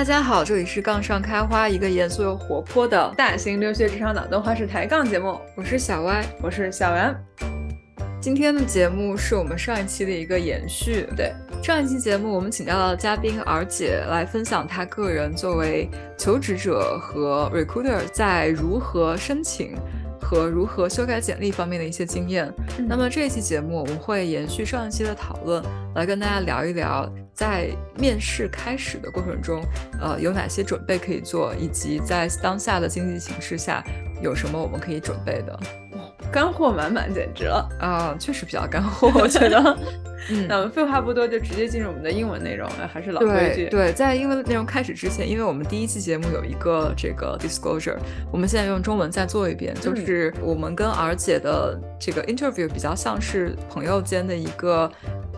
大家好，这里是杠上开花，一个严肃又活泼的大型留学职场脑洞花式抬杠节目。我是小歪，我是小袁。今天的节目是我们上一期的一个延续。对，上一期节目我们请到了嘉宾儿姐来分享她个人作为求职者和 recruiter 在如何申请。和如何修改简历方面的一些经验。那么这一期节目我们会延续上一期的讨论，来跟大家聊一聊在面试开始的过程中，呃，有哪些准备可以做，以及在当下的经济形势下有什么我们可以准备的。干货满满，简直了啊！确实比较干货，我觉得。嗯，那我们废话不多，就直接进入我们的英文内容。还是老规矩。对，在英文内容开始之前，因为我们第一期节目有一个这个 disclosure，我们现在用中文再做一遍，就是我们跟儿姐的这个 interview 比较像是朋友间的一个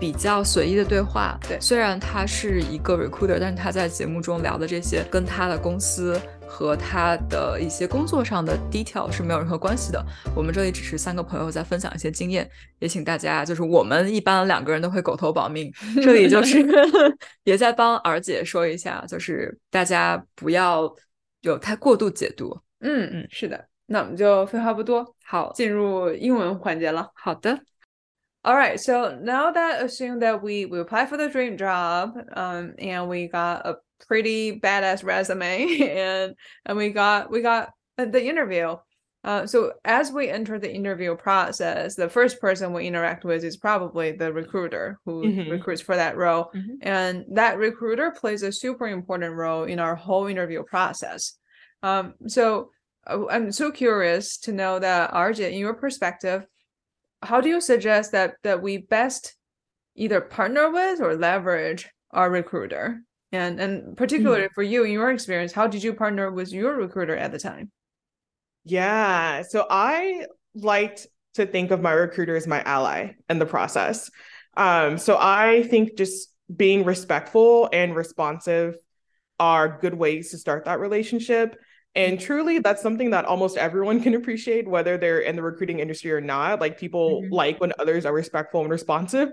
比较随意的对话。对，虽然他是一个 recruiter，但是他在节目中聊的这些跟他的公司。和他的一些工作上的 detail 是没有任何关系的。我们这里只是三个朋友在分享一些经验，也请大家就是我们一般两个人都会狗头保命，这里就是 也在帮儿姐说一下，就是大家不要有太过度解读。嗯嗯，是的，那我们就废话不多，好，进入英文环节了。好的。All right, so now that assume that we we apply for the dream job, um, and we got a pretty badass resume and and we got we got the interview uh, so as we enter the interview process the first person we interact with is probably the recruiter who mm-hmm. recruits for that role mm-hmm. and that recruiter plays a super important role in our whole interview process um, so uh, i'm so curious to know that rj in your perspective how do you suggest that that we best either partner with or leverage our recruiter and and particularly mm. for you in your experience how did you partner with your recruiter at the time yeah so i liked to think of my recruiter as my ally in the process um so i think just being respectful and responsive are good ways to start that relationship and mm-hmm. truly, that's something that almost everyone can appreciate, whether they're in the recruiting industry or not. Like people mm-hmm. like when others are respectful and responsive.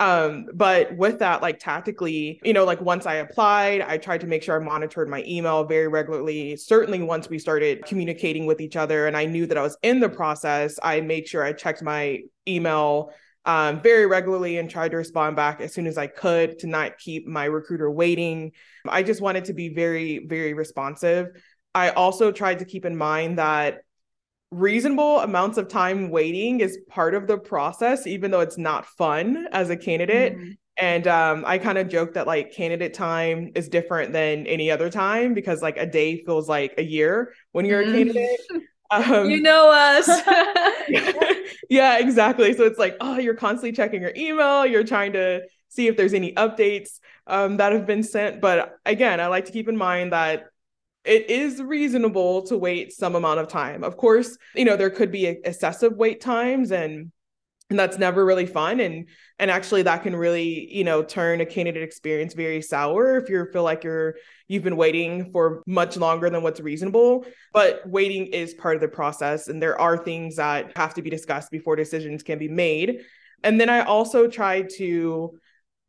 Um, but with that, like tactically, you know, like once I applied, I tried to make sure I monitored my email very regularly. Certainly, once we started communicating with each other and I knew that I was in the process, I made sure I checked my email um, very regularly and tried to respond back as soon as I could to not keep my recruiter waiting. I just wanted to be very, very responsive. I also tried to keep in mind that reasonable amounts of time waiting is part of the process, even though it's not fun as a candidate. Mm-hmm. And um, I kind of joke that like candidate time is different than any other time because like a day feels like a year when you're mm-hmm. a candidate. Um, you know us. yeah, exactly. So it's like, oh, you're constantly checking your email. You're trying to see if there's any updates um, that have been sent. But again, I like to keep in mind that it is reasonable to wait some amount of time. Of course, you know, there could be excessive wait times and and that's never really fun. And and actually that can really you know turn a candidate experience very sour if you feel like you're you've been waiting for much longer than what's reasonable. But waiting is part of the process and there are things that have to be discussed before decisions can be made. And then i also try to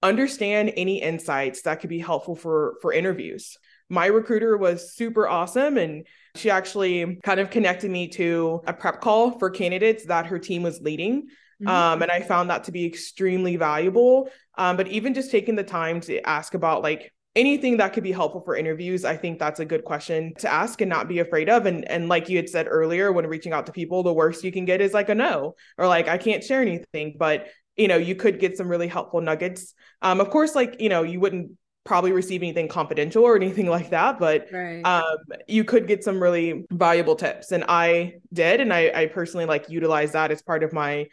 understand any insights that could be helpful for for interviews my recruiter was super awesome and she actually kind of connected me to a prep call for candidates that her team was leading. Mm-hmm. Um, and I found that to be extremely valuable. Um, but even just taking the time to ask about like anything that could be helpful for interviews, I think that's a good question to ask and not be afraid of. And and like you had said earlier, when reaching out to people, the worst you can get is like a no or like I can't share anything. But you know, you could get some really helpful nuggets. Um, of course, like you know, you wouldn't probably receive anything confidential or anything like that but right. um, you could get some really valuable tips and i did and I, I personally like utilize that as part of my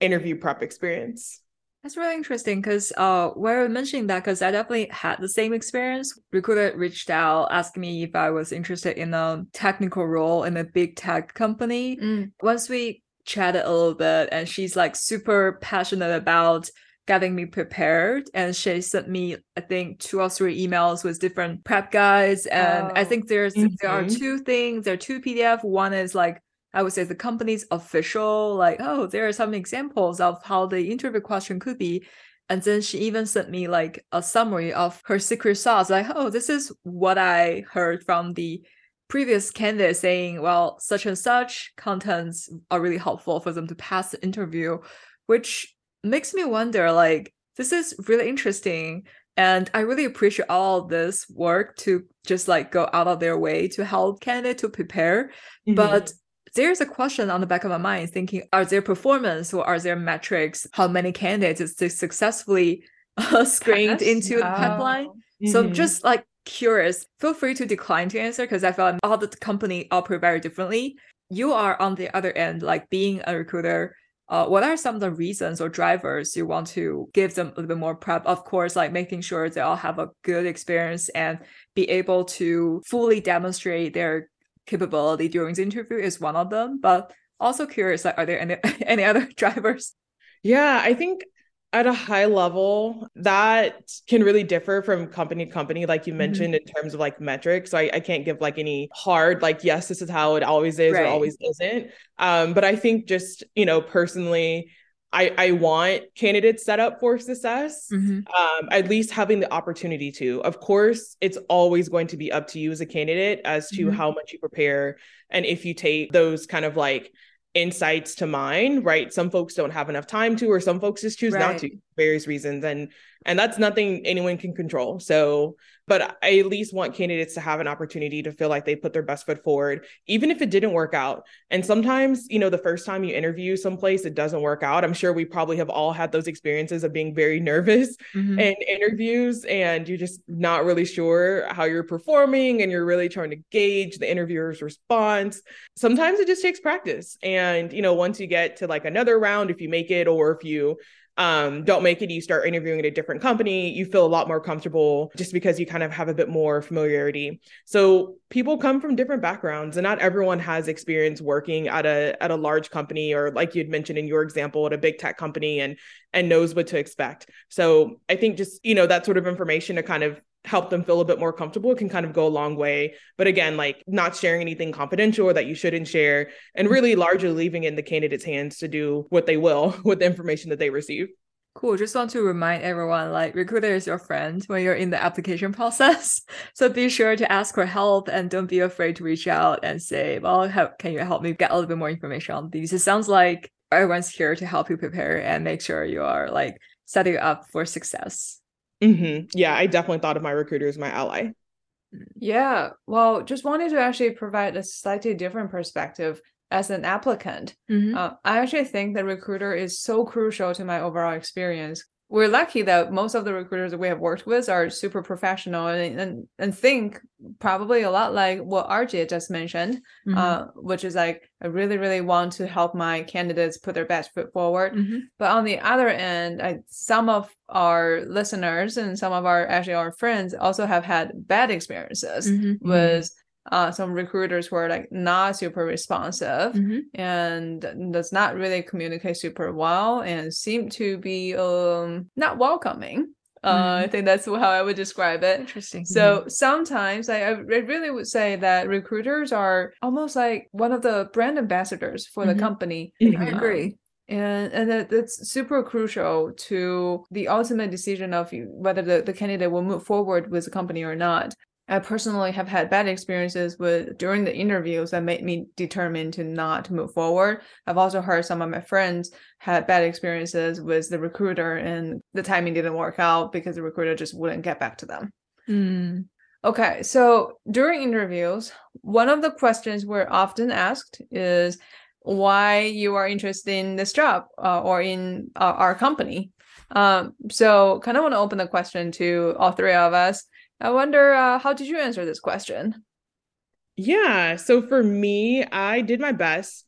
interview prep experience that's really interesting because uh, we're mentioning that because I definitely had the same experience. Recruiter reached out asking me if I was interested in a technical role in a big tech company. Mm. Once we chatted a little bit, and she's like super passionate about getting me prepared and she sent me i think two or three emails with different prep guides and oh, i think there's mm-hmm. there are two things there are two pdf one is like i would say the company's official like oh there are some examples of how the interview question could be And then she even sent me like a summary of her secret sauce. Like, oh, this is what I heard from the previous candidate saying, well, such and such contents are really helpful for them to pass the interview, which makes me wonder like, this is really interesting. And I really appreciate all this work to just like go out of their way to help candidate to prepare. Mm-hmm. But there's a question on the back of my mind thinking, are there performance or are there metrics? How many candidates is successfully uh, screened into the pipeline? Mm-hmm. So just like curious, feel free to decline to answer because I feel like all the company operate very differently. You are on the other end, like being a recruiter. Uh, what are some of the reasons or drivers you want to give them a little bit more prep? Of course, like making sure they all have a good experience and be able to fully demonstrate their capability during the interview is one of them. But also curious, like, are there any any other drivers? Yeah, I think at a high level that can really differ from company to company like you mm-hmm. mentioned mm-hmm. in terms of like metrics so I, I, can't give like any hard like yes this is how it always is right. or always isn't um but i think just you know personally I, I want candidates set up for success, mm-hmm. um, at least having the opportunity to. Of course, it's always going to be up to you as a candidate as to mm-hmm. how much you prepare and if you take those kind of like insights to mine right some folks don't have enough time to or some folks just choose right. not to various reasons and and that's nothing anyone can control so but I at least want candidates to have an opportunity to feel like they put their best foot forward, even if it didn't work out. And sometimes, you know, the first time you interview someplace, it doesn't work out. I'm sure we probably have all had those experiences of being very nervous mm-hmm. in interviews and you're just not really sure how you're performing and you're really trying to gauge the interviewer's response. Sometimes it just takes practice. And, you know, once you get to like another round, if you make it or if you um, don't make it, you start interviewing at a different company, you feel a lot more comfortable just because you kind of have a bit more familiarity. So people come from different backgrounds and not everyone has experience working at a at a large company or like you'd mentioned in your example at a big tech company and and knows what to expect. So I think just, you know, that sort of information to kind of help them feel a bit more comfortable can kind of go a long way. But again, like not sharing anything confidential or that you shouldn't share, and mm-hmm. really largely leaving it in the candidate's hands to do what they will with the information that they receive. Cool. Just want to remind everyone like recruiter is your friend when you're in the application process. So be sure to ask for help and don't be afraid to reach out and say, well, how can you help me get a little bit more information on these? It sounds like everyone's here to help you prepare and make sure you are like setting up for success. Mm-hmm. Yeah, I definitely thought of my recruiter as my ally. Yeah, well, just wanted to actually provide a slightly different perspective as an applicant. Mm-hmm. Uh, I actually think the recruiter is so crucial to my overall experience we're lucky that most of the recruiters that we have worked with are super professional and and, and think probably a lot like what RJ just mentioned, mm-hmm. uh, which is like I really really want to help my candidates put their best foot forward. Mm-hmm. But on the other end, I, some of our listeners and some of our actually our friends also have had bad experiences mm-hmm. with uh, some recruiters who are like not super responsive mm-hmm. and does not really communicate super well and seem to be um, not welcoming. Uh, mm-hmm. I think that's how I would describe it. Interesting. So mm-hmm. sometimes I, I really would say that recruiters are almost like one of the brand ambassadors for the mm-hmm. company. I agree. and and that, that's super crucial to the ultimate decision of whether the, the candidate will move forward with the company or not I personally have had bad experiences with during the interviews that made me determined to not move forward. I've also heard some of my friends had bad experiences with the recruiter and the timing didn't work out because the recruiter just wouldn't get back to them. Mm. Okay, so during interviews, one of the questions we're often asked is why you are interested in this job uh, or in uh, our company. Um, so kind of want to open the question to all three of us. I wonder uh, how did you answer this question? Yeah, so for me, I did my best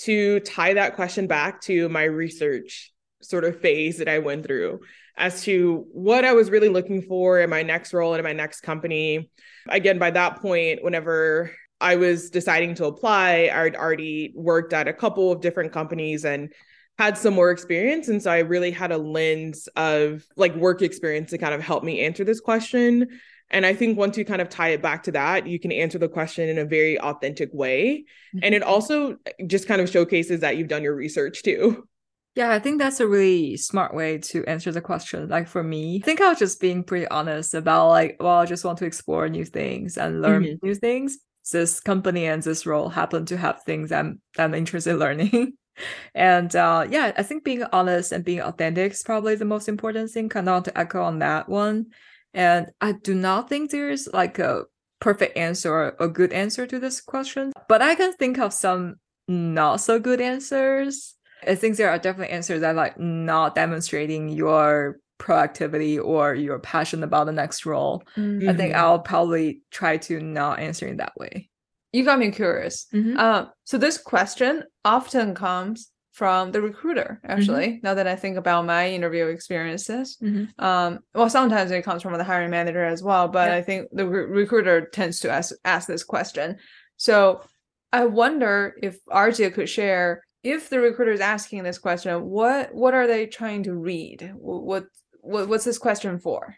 to tie that question back to my research sort of phase that I went through as to what I was really looking for in my next role and in my next company. Again, by that point, whenever I was deciding to apply, I'd already worked at a couple of different companies and had some more experience and so i really had a lens of like work experience to kind of help me answer this question and i think once you kind of tie it back to that you can answer the question in a very authentic way mm-hmm. and it mm-hmm. also just kind of showcases that you've done your research too Yeah, I think that's a really smart way to answer the question. Like for me, I think I was just being pretty honest about like, well, I just want to explore new things and learn mm-hmm. new things. This company and this role happen to have things I'm I'm interested in learning. and uh, yeah, I think being honest and being authentic is probably the most important thing. Kind of to echo on that one. And I do not think there's like a perfect answer or a good answer to this question, but I can think of some not so good answers. I think there are definitely answers that like not demonstrating your proactivity or your passion about the next role. Mm-hmm. I think mm-hmm. I'll probably try to not answer in that way. You got me curious. Mm-hmm. Uh, so this question often comes from the recruiter actually mm-hmm. now that i think about my interview experiences mm-hmm. um, well sometimes it comes from the hiring manager as well but yeah. i think the re- recruiter tends to ask ask this question so i wonder if rj could share if the recruiter is asking this question what what are they trying to read what, what what's this question for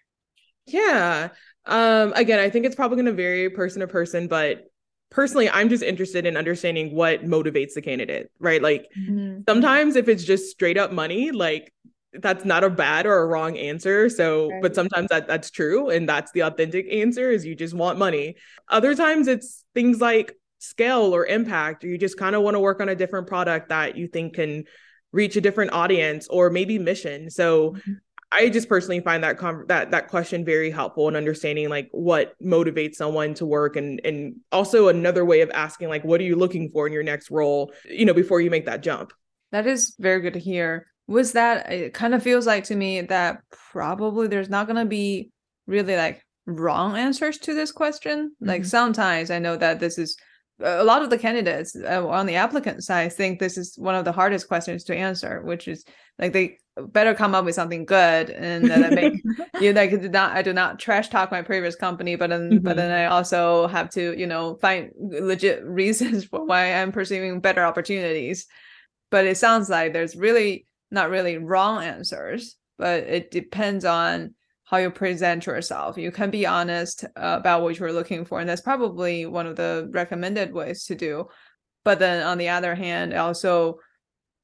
yeah um again i think it's probably going to vary person to person but personally i'm just interested in understanding what motivates the candidate right like mm-hmm. sometimes if it's just straight up money like that's not a bad or a wrong answer so right. but sometimes that that's true and that's the authentic answer is you just want money other times it's things like scale or impact or you just kind of want to work on a different product that you think can reach a different audience or maybe mission so mm-hmm. I just personally find that com- that that question very helpful in understanding like what motivates someone to work and and also another way of asking like what are you looking for in your next role you know before you make that jump. That is very good to hear. Was that it kind of feels like to me that probably there's not going to be really like wrong answers to this question. Mm-hmm. Like sometimes I know that this is a lot of the candidates uh, on the applicant side think this is one of the hardest questions to answer, which is like they better come up with something good and that make you like do not I do not trash talk my previous company, but then mm-hmm. but then I also have to you know find legit reasons for why I'm pursuing better opportunities. But it sounds like there's really not really wrong answers, but it depends on how you present yourself. You can be honest about what you're looking for, and that's probably one of the recommended ways to do. But then on the other hand, also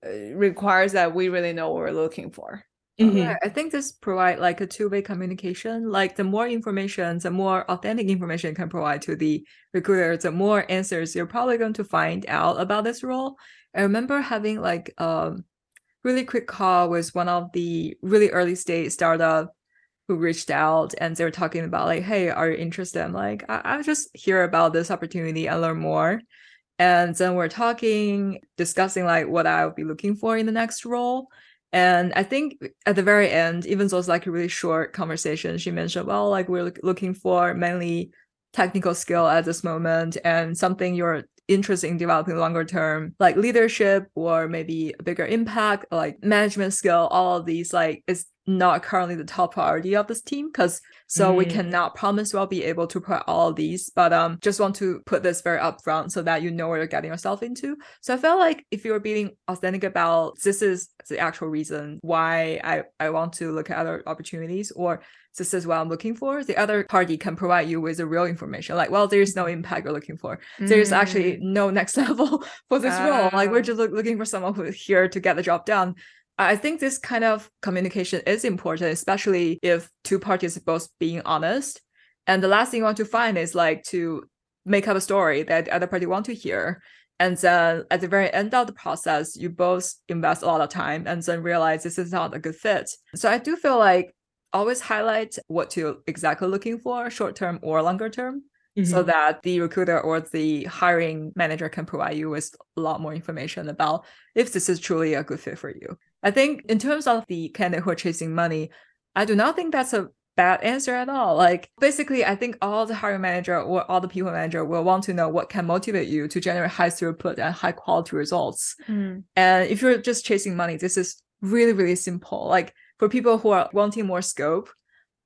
requires that we really know what we're looking for. Mm-hmm. Yeah, I think this provide like a two-way communication. Like the more information, the more authentic information you can provide to the recruiter, the more answers you're probably going to find out about this role. I remember having like a um, really quick call with one of the really early stage startup who reached out and they were talking about like, hey, are you interested? I'm like, I, I just hear about this opportunity and learn more. And then we're talking, discussing like what I'll be looking for in the next role. And I think at the very end, even though it's like a really short conversation, she mentioned, well, like we're looking for mainly technical skill at this moment and something you're interested in developing longer term, like leadership or maybe a bigger impact, like management skill, all of these, like is not currently the top priority of this team because so mm. we cannot promise we'll be able to put all these but um just want to put this very upfront so that you know what you're getting yourself into so i felt like if you're being authentic about this is the actual reason why i i want to look at other opportunities or this is what i'm looking for the other party can provide you with the real information like well there's no impact you're looking for mm. there's actually mm. no next level for this uh. role like we're ah. just look, looking for someone who's here to get the job done I think this kind of communication is important, especially if two parties are both being honest. And the last thing you want to find is like to make up a story that the other party want to hear. And then at the very end of the process, you both invest a lot of time and then realize this is not a good fit. So I do feel like always highlight what you're exactly looking for, short term or longer term. Mm-hmm. so that the recruiter or the hiring manager can provide you with a lot more information about if this is truly a good fit for you. I think in terms of the candidate who are chasing money, I do not think that's a bad answer at all. Like basically, I think all the hiring manager or all the people manager will want to know what can motivate you to generate high throughput and high quality results. Mm. And if you're just chasing money, this is really, really simple. Like for people who are wanting more scope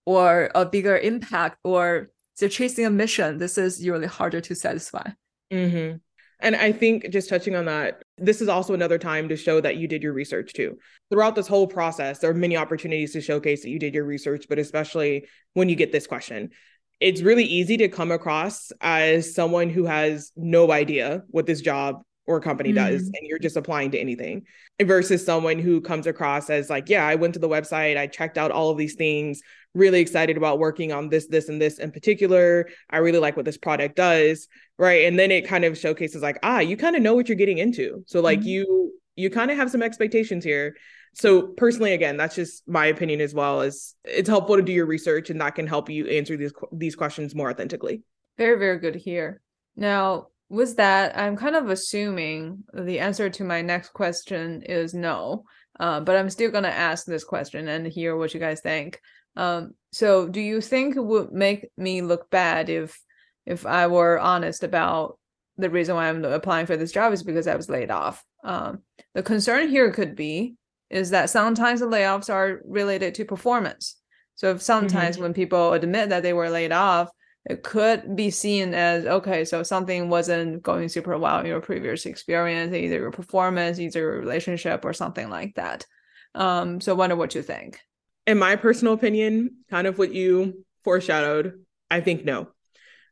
or a bigger impact or they're chasing a mission, this is usually harder to satisfy. Mm-hmm. And I think just touching on that, this is also another time to show that you did your research too. Throughout this whole process, there are many opportunities to showcase that you did your research, but especially when you get this question. It's really easy to come across as someone who has no idea what this job or company mm-hmm. does and you're just applying to anything versus someone who comes across as like yeah i went to the website i checked out all of these things really excited about working on this this and this in particular i really like what this product does right? And then it kind of showcases like ah you kind of know what you're getting into. So like mm-hmm. you you kind of have some expectations here. So personally again that's just my opinion as well as it's helpful to do your research and that can help you answer these these questions more authentically. Very very good here now with that, I'm kind of assuming the answer to my next question is no. Uh, but I'm still gonna ask this question and hear what you guys think. Um, so, do you think it would make me look bad if if I were honest about the reason why I'm applying for this job is because I was laid off? Um, the concern here could be is that sometimes the layoffs are related to performance. So, if sometimes mm-hmm. when people admit that they were laid off, it could be seen as okay so something wasn't going super well in your previous experience either your performance either your relationship or something like that. Um so wonder what you think. In my personal opinion kind of what you foreshadowed i think no.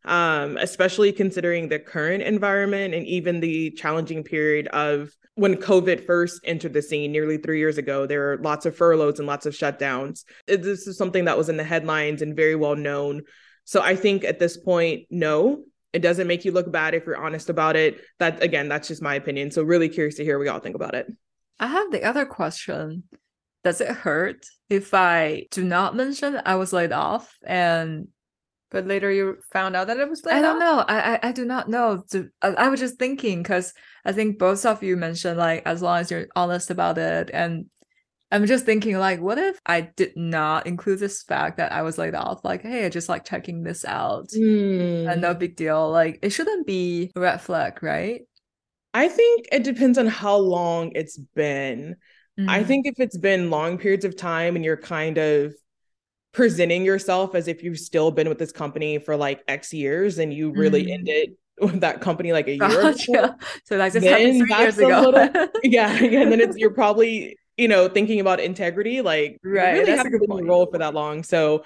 Um especially considering the current environment and even the challenging period of when COVID first entered the scene nearly three years ago, there were lots of furloughs and lots of shutdowns. This is something that was in the headlines and very well known so I think at this point, no, it doesn't make you look bad if you're honest about it. That again, that's just my opinion. So really curious to hear what y'all think about it. I have the other question. Does it hurt if I do not mention I was laid off and but later you found out that it was laid off. I don't off? know. I, I, I do not know. I, I was just thinking because I think both of you mentioned like as long as you're honest about it and I'm just thinking, like, what if I did not include this fact that I was laid off? Like, hey, I just like checking this out, mm. and no big deal. Like, it shouldn't be a red flag, right? I think it depends on how long it's been. Mm. I think if it's been long periods of time and you're kind of presenting yourself as if you've still been with this company for like X years and you really mm. ended with that company like a year gotcha. ago. So that's just happened three years ago. Little, yeah, yeah. And then it's you're probably you know, thinking about integrity, like right, really haven't been in the role for that long. So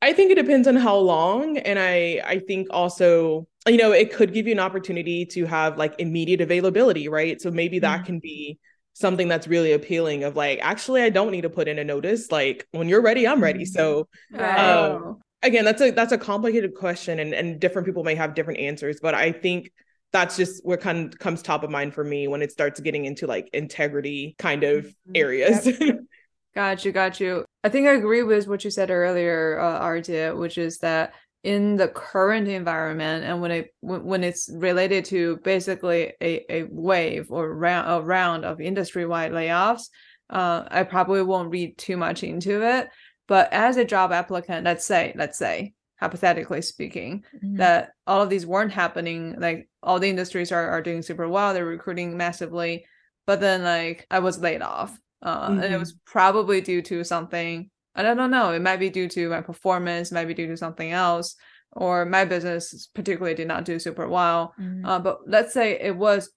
I think it depends on how long. And I I think also, you know, it could give you an opportunity to have like immediate availability, right? So maybe that mm-hmm. can be something that's really appealing of like, actually, I don't need to put in a notice. Like when you're ready, I'm ready. So right. um, again, that's a that's a complicated question and, and different people may have different answers, but I think that's just what kind of comes top of mind for me when it starts getting into like integrity kind of mm-hmm. areas. Yep. got you, got you. I think I agree with what you said earlier, uh, Artie, which is that in the current environment and when it when it's related to basically a, a wave or round a round of industry-wide layoffs, uh, I probably won't read too much into it. But as a job applicant, let's say, let's say hypothetically speaking, mm-hmm. that all of these weren't happening. Like all the industries are, are doing super well, they're recruiting massively. But then like I was laid off. Uh, mm-hmm. and it mm-hmm. was probably due to something I don't know. It might be due to my performance, might be due to something else, or my business particularly did not do super well. Mm-hmm. Uh, but let's say it was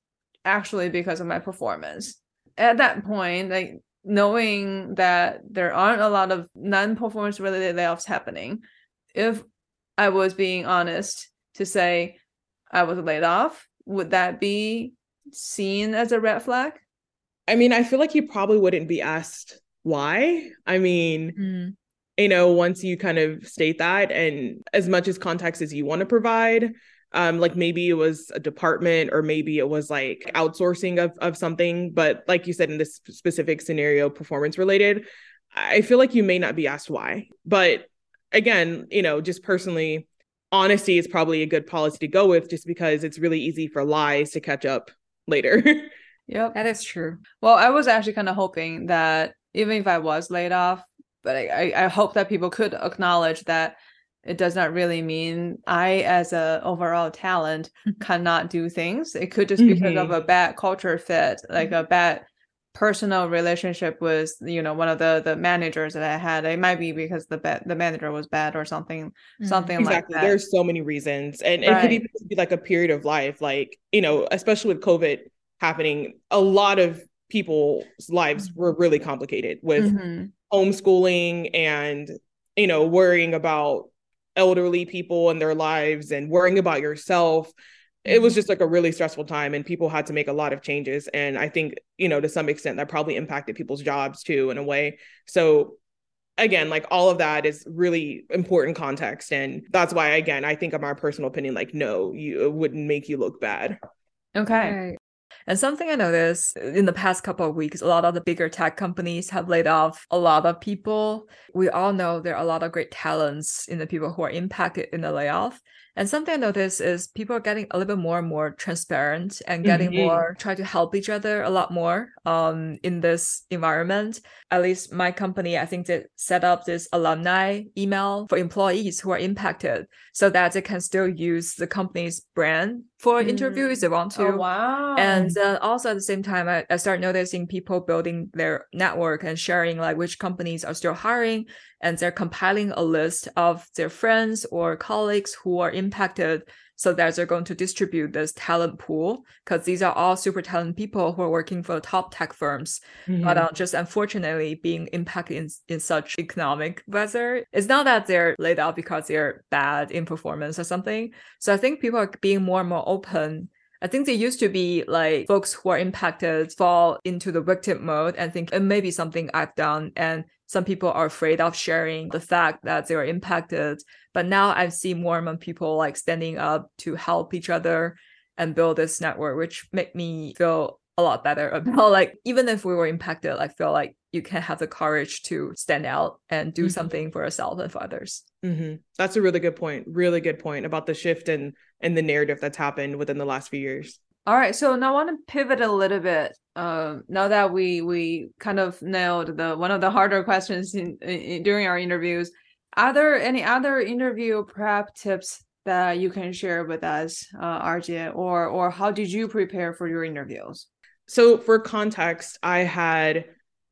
actually because of my performance. At that point, like knowing that there aren't a lot of non-performance related layoffs happening, if I was being honest to say I was laid off, would that be seen as a red flag? I mean, I feel like you probably wouldn't be asked why. I mean, mm. you know, once you kind of state that, and as much as context as you want to provide, um, like maybe it was a department or maybe it was like outsourcing of, of something. But like you said, in this specific scenario, performance related, I feel like you may not be asked why. But again, you know, just personally, honesty is probably a good policy to go with just because it's really easy for lies to catch up later. yep. That is true. Well, I was actually kind of hoping that even if I was laid off, but I, I, hope that people could acknowledge that it does not really mean I, as a overall talent, cannot do things. It could just be because mm-hmm. of a bad culture fit, like a bad personal relationship with you know one of the the managers that I had. It might be because the be- the manager was bad or something mm-hmm. something exactly. like that. There's so many reasons, and right. it could even be like a period of life, like you know, especially with COVID happening, a lot of people's lives were mm-hmm. really complicated with mm-hmm. homeschooling and you know worrying about elderly people and their lives and worrying about yourself it was mm-hmm. just like a really stressful time and people had to make a lot of changes and i think you know to some extent that probably impacted people's jobs too in a way. So again like all of that is really important context and that's why again i think of my personal opinion like no you it wouldn't make you look bad. Okay. And something I noticed in the past couple of weeks, a lot of the bigger tech companies have laid off a lot of people. We all know there are a lot of great talents in the people who are impacted in the layoff. And something I noticed is people are getting a little bit more and more transparent and getting mm-hmm. more try to help each other a lot more um in this environment. At least my company, I think they set up this alumni email for employees who are impacted so that they can still use the company's brand for mm. interview if they want to. Oh, wow. And uh, also at the same time, I, I start noticing people building their network and sharing like which companies are still hiring and they're compiling a list of their friends or colleagues who are impacted so that they're going to distribute this talent pool because these are all super talented people who are working for top tech firms mm-hmm. but uh, just unfortunately being impacted in, in such economic weather it's not that they're laid off because they're bad in performance or something so i think people are being more and more open I think they used to be like folks who are impacted fall into the victim mode and think it may be something I've done. And some people are afraid of sharing the fact that they are impacted. But now i've seen more and more people like standing up to help each other and build this network, which make me feel a lot better about like even if we were impacted, I feel like you can have the courage to stand out and do mm-hmm. something for yourself and for others. Mm-hmm. That's a really good point. Really good point about the shift and and the narrative that's happened within the last few years. All right, so now I want to pivot a little bit. Uh, now that we we kind of nailed the one of the harder questions in, in, during our interviews, are there any other interview prep tips that you can share with us, uh, RJ, or or how did you prepare for your interviews? So, for context, I had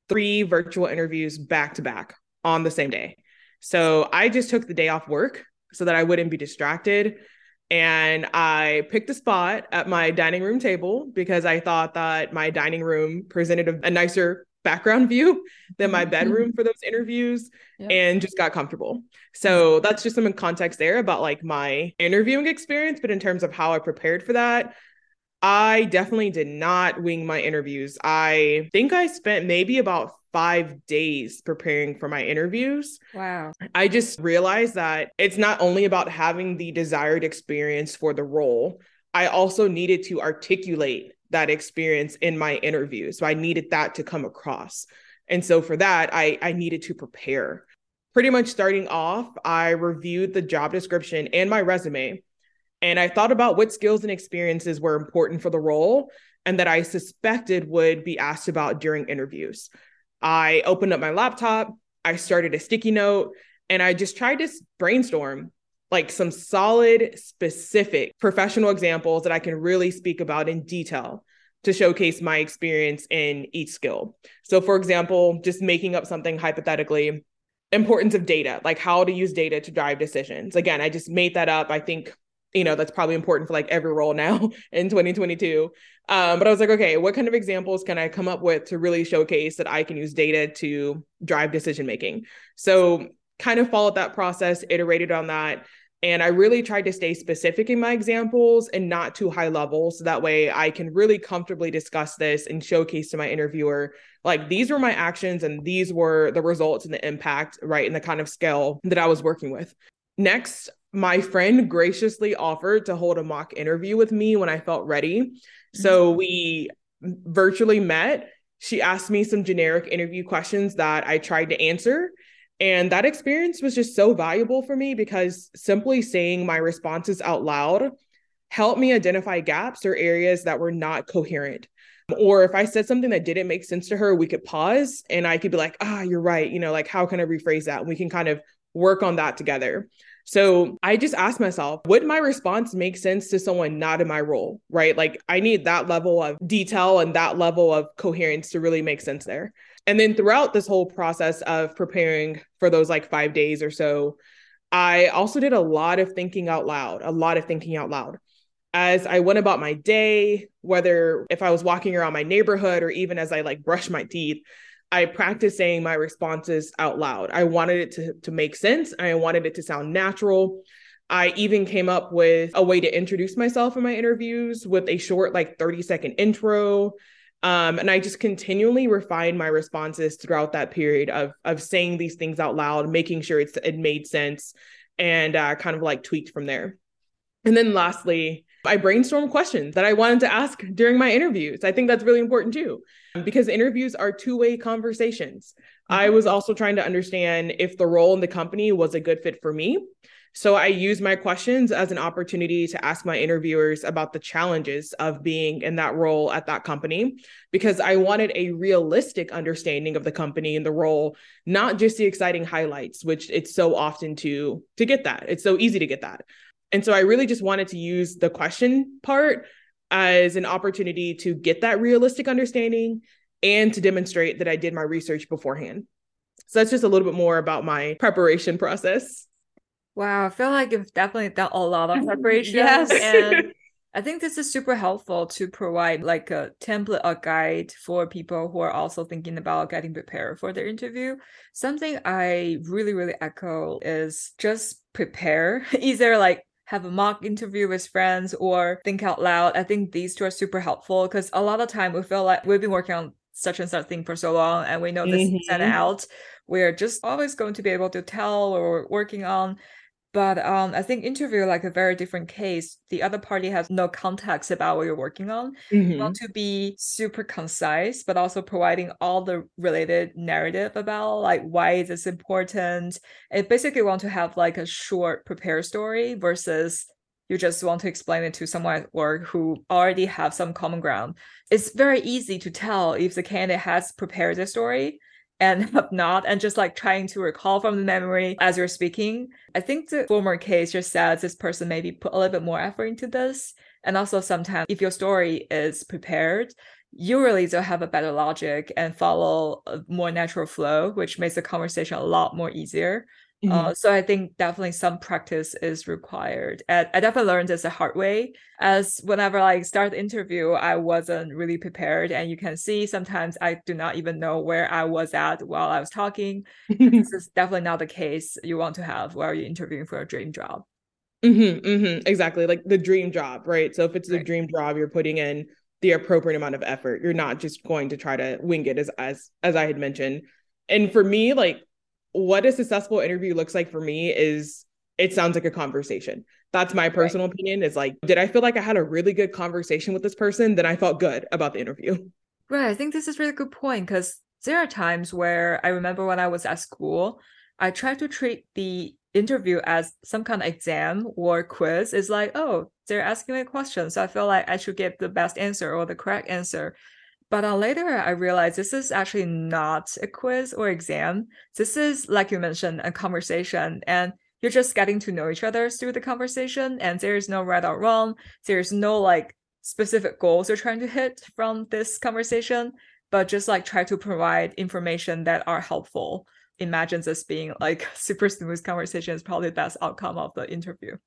three virtual interviews back to back on the same day. So I just took the day off work so that I wouldn't be distracted and I picked a spot at my dining room table because I thought that my dining room presented a, a nicer background view than my mm-hmm. bedroom for those interviews yep. and just got comfortable. So that's just some context there about like my interviewing experience. But in terms of how I prepared for that, I definitely did not wing my interviews. I think I spent maybe about five days preparing for my interviews. Wow. I just realized that it's not only about having the desired experience for the role, I also needed to articulate that experience in my interview. So I needed that to come across. And so for that, I, I needed to prepare. Pretty much starting off, I reviewed the job description and my resume. And I thought about what skills and experiences were important for the role and that I suspected would be asked about during interviews. I opened up my laptop, I started a sticky note, and I just tried to brainstorm like some solid, specific professional examples that I can really speak about in detail to showcase my experience in each skill. So, for example, just making up something hypothetically, importance of data, like how to use data to drive decisions. Again, I just made that up. I think you know that's probably important for like every role now in 2022 um, but i was like okay what kind of examples can i come up with to really showcase that i can use data to drive decision making? So kind of followed that process iterated on that and i really tried to stay specific in my examples and not too high level so that way i can really comfortably discuss this and showcase to my interviewer like these were my actions and these were the results and the impact right in the kind of scale that i was working with. Next my friend graciously offered to hold a mock interview with me when I felt ready. So mm-hmm. we virtually met. She asked me some generic interview questions that I tried to answer. And that experience was just so valuable for me because simply saying my responses out loud helped me identify gaps or areas that were not coherent. Or if I said something that didn't make sense to her, we could pause and I could be like, ah, you're right. You know, like, how can I rephrase that? And we can kind of work on that together. So I just asked myself, would my response make sense to someone not in my role? Right. Like I need that level of detail and that level of coherence to really make sense there. And then throughout this whole process of preparing for those like five days or so, I also did a lot of thinking out loud, a lot of thinking out loud. As I went about my day, whether if I was walking around my neighborhood or even as I like brush my teeth, I practiced saying my responses out loud. I wanted it to, to make sense. I wanted it to sound natural. I even came up with a way to introduce myself in my interviews with a short, like 30 second intro. Um, and I just continually refined my responses throughout that period of of saying these things out loud, making sure it's it made sense, and uh, kind of like tweaked from there. And then lastly, I brainstormed questions that I wanted to ask during my interviews. I think that's really important too, because interviews are two way conversations. Mm-hmm. I was also trying to understand if the role in the company was a good fit for me. So I use my questions as an opportunity to ask my interviewers about the challenges of being in that role at that company because I wanted a realistic understanding of the company and the role, not just the exciting highlights, which it's so often to to get that. It's so easy to get that. And so I really just wanted to use the question part as an opportunity to get that realistic understanding and to demonstrate that I did my research beforehand. So that's just a little bit more about my preparation process. Wow, I feel like you've definitely done a lot of preparation. yes. And I think this is super helpful to provide like a template, a guide for people who are also thinking about getting prepared for their interview. Something I really, really echo is just prepare. Either like have a mock interview with friends or think out loud. I think these two are super helpful because a lot of time we feel like we've been working on such and such thing for so long and we know this mm-hmm. inside out. We're just always going to be able to tell what we're working on. But um, I think interview like a very different case. The other party has no context about what you're working on. Mm-hmm. You want to be super concise, but also providing all the related narrative about like why is this important. It basically want to have like a short prepared story versus you just want to explain it to someone at work who already have some common ground. It's very easy to tell if the candidate has prepared the story and have not, and just like trying to recall from the memory as you're speaking. I think the former case just says this person maybe put a little bit more effort into this. And also sometimes if your story is prepared, you really do have a better logic and follow a more natural flow, which makes the conversation a lot more easier. Uh, mm-hmm. Uh, so I think definitely some practice is required. And I definitely learned this the hard way. As whenever I start the interview, I wasn't really prepared, and you can see sometimes I do not even know where I was at while I was talking. this is definitely not the case you want to have while you're interviewing for a dream job. Mm-hmm, mm-hmm, exactly, like the dream job, right? So if it's right. a dream job, you're putting in the appropriate amount of effort. You're not just going to try to wing it, as as as I had mentioned. And for me, like what a successful interview looks like for me is it sounds like a conversation. That's my personal right. opinion. Is like, did I feel like I had a really good conversation with this person? Then I felt good about the interview. Right. I think this is really good point because there are times where I remember when I was at school, I tried to treat the interview as some kind of exam or quiz. It's like, oh, they're asking me a question. So I feel like I should give the best answer or the correct answer. But uh, later, I realized this is actually not a quiz or exam. This is, like you mentioned, a conversation, and you're just getting to know each other through the conversation. And there's no right or wrong. There's no like specific goals you're trying to hit from this conversation, but just like try to provide information that are helpful. Imagine this being like super smooth conversation is probably the best outcome of the interview.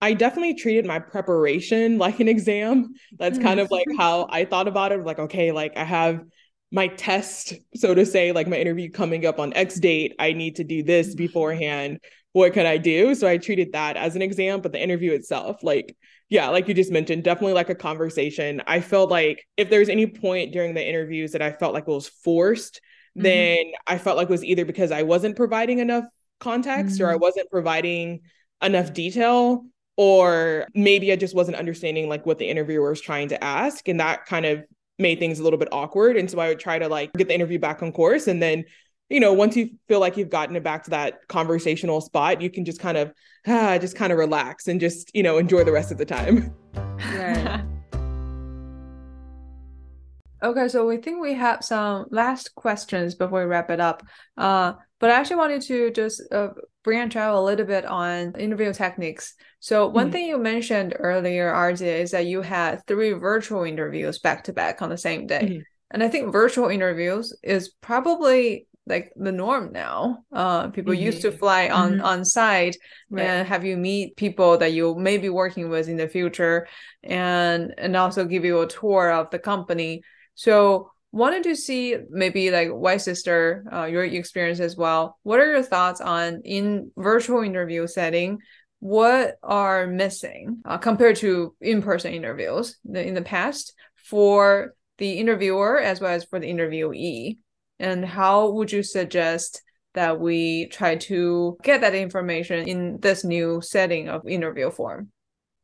I definitely treated my preparation like an exam. That's kind of like how I thought about it. Like, okay, like I have my test, so to say, like my interview coming up on X date. I need to do this beforehand. What could I do? So I treated that as an exam, but the interview itself, like, yeah, like you just mentioned, definitely like a conversation. I felt like if there's any point during the interviews that I felt like was forced, mm-hmm. then I felt like it was either because I wasn't providing enough context mm-hmm. or I mm. wasn't providing enough detail or maybe I just wasn't understanding like what the interviewer was trying to ask. And that kind of made things a little bit awkward. And so I would try to like get the interview back on course. And then, you know, once you feel like you've gotten it back to that conversational spot, you can just kind of ah, just kind of relax and just, you know, enjoy the rest of the time. Yeah. okay, so we think we have some last questions before we wrap it up. Uh, but I actually wanted to just uh, branch out a little bit on interview techniques. So one mm-hmm. thing you mentioned earlier, RJ, is that you had three virtual interviews back to back on the same day. Mm-hmm. And I think virtual interviews is probably like the norm now. Uh, people mm-hmm. used to fly on mm-hmm. on site right. and have you meet people that you may be working with in the future, and and also give you a tour of the company. So wanted to see maybe like white sister uh, your experience as well. What are your thoughts on in virtual interview setting what are missing uh, compared to in-person interviews in the past for the interviewer as well as for the interviewee? And how would you suggest that we try to get that information in this new setting of interview form?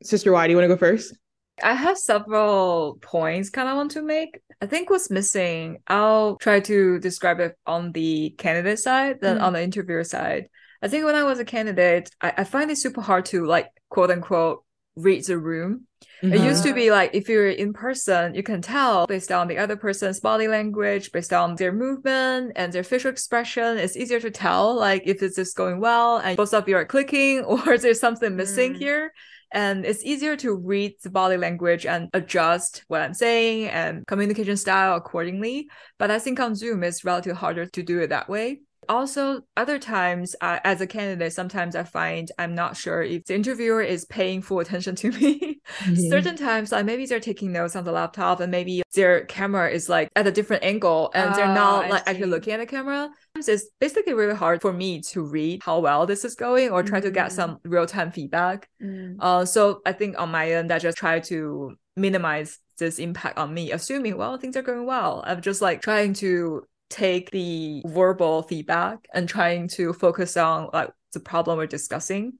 Sister y do you want to go first I have several points kind of want to make. I think what's missing, I'll try to describe it on the candidate side, then mm. on the interviewer side. I think when I was a candidate, I, I find it super hard to like quote unquote read the room. Mm-hmm. It used to be like if you're in person, you can tell based on the other person's body language, based on their movement and their facial expression. It's easier to tell like if it's just going well and both of you are clicking or there's something missing mm. here. And it's easier to read the body language and adjust what I'm saying and communication style accordingly. But I think on Zoom, it's relatively harder to do it that way also other times uh, as a candidate sometimes i find i'm not sure if the interviewer is paying full attention to me mm-hmm. certain times like maybe they're taking notes on the laptop and maybe their camera is like at a different angle and oh, they're not like actually looking at the camera it's basically really hard for me to read how well this is going or try mm-hmm. to get mm. some real-time feedback mm-hmm. uh, so i think on my end i just try to minimize this impact on me assuming well things are going well i'm just like trying to take the verbal feedback and trying to focus on like the problem we're discussing.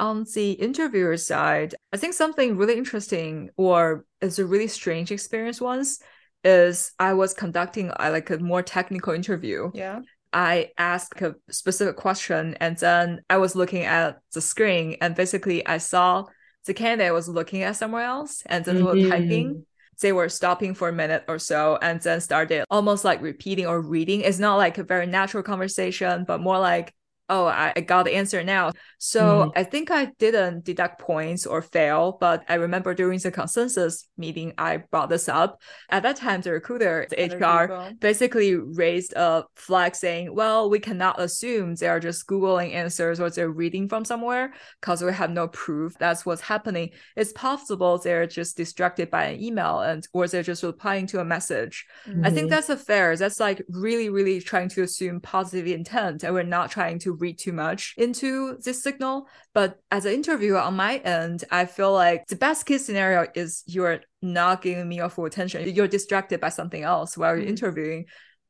On the interviewer side, I think something really interesting or is a really strange experience once is I was conducting a, like a more technical interview. Yeah. I asked a specific question and then I was looking at the screen and basically I saw the candidate was looking at somewhere else and then mm-hmm. typing they were stopping for a minute or so and then started almost like repeating or reading. It's not like a very natural conversation, but more like oh, I, I got the answer now. So mm-hmm. I think I didn't deduct points or fail, but I remember during the consensus meeting, I brought this up. At that time, the recruiter, the Other HR, people. basically raised a flag saying, well, we cannot assume they are just Googling answers or they're reading from somewhere because we have no proof that's what's happening. It's possible they're just distracted by an email and or they're just replying to a message. Mm-hmm. I think mm-hmm. that's a fair. That's like really, really trying to assume positive intent and we're not trying to read too much into this signal. But as an interviewer on my end, I feel like the best case scenario is you're not giving me your full attention. You're distracted by something else while you're mm-hmm. interviewing.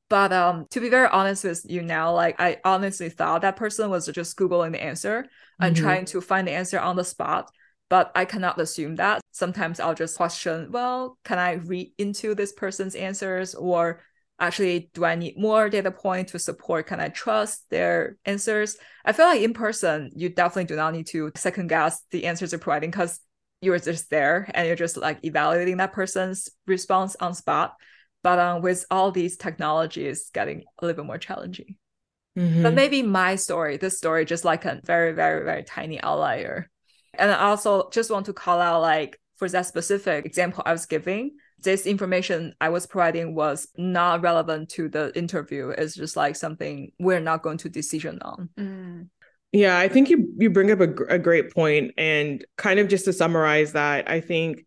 But um, to be very honest with you now, like I honestly thought that person was just Googling the answer mm-hmm. and trying to find the answer on the spot. But I cannot assume that. Sometimes I'll just question, well, can I read into this person's answers or actually do i need more data point to support? Can i trust their answers? I feel like in person you definitely do not need to second guess the answers you're providing because you're just there and you're just like evaluating that person's response on spot. But um, with all these technologies getting a little bit more challenging. Mm-hmm. but maybe my story this story just like a very very very tiny outlier. And i also just want to call out like for that specific example i was giving this information I was providing was not relevant to the interview. It's just like something we're not going to decision on. Mm. Yeah, I think you you bring up a, a great point, and kind of just to summarize that, I think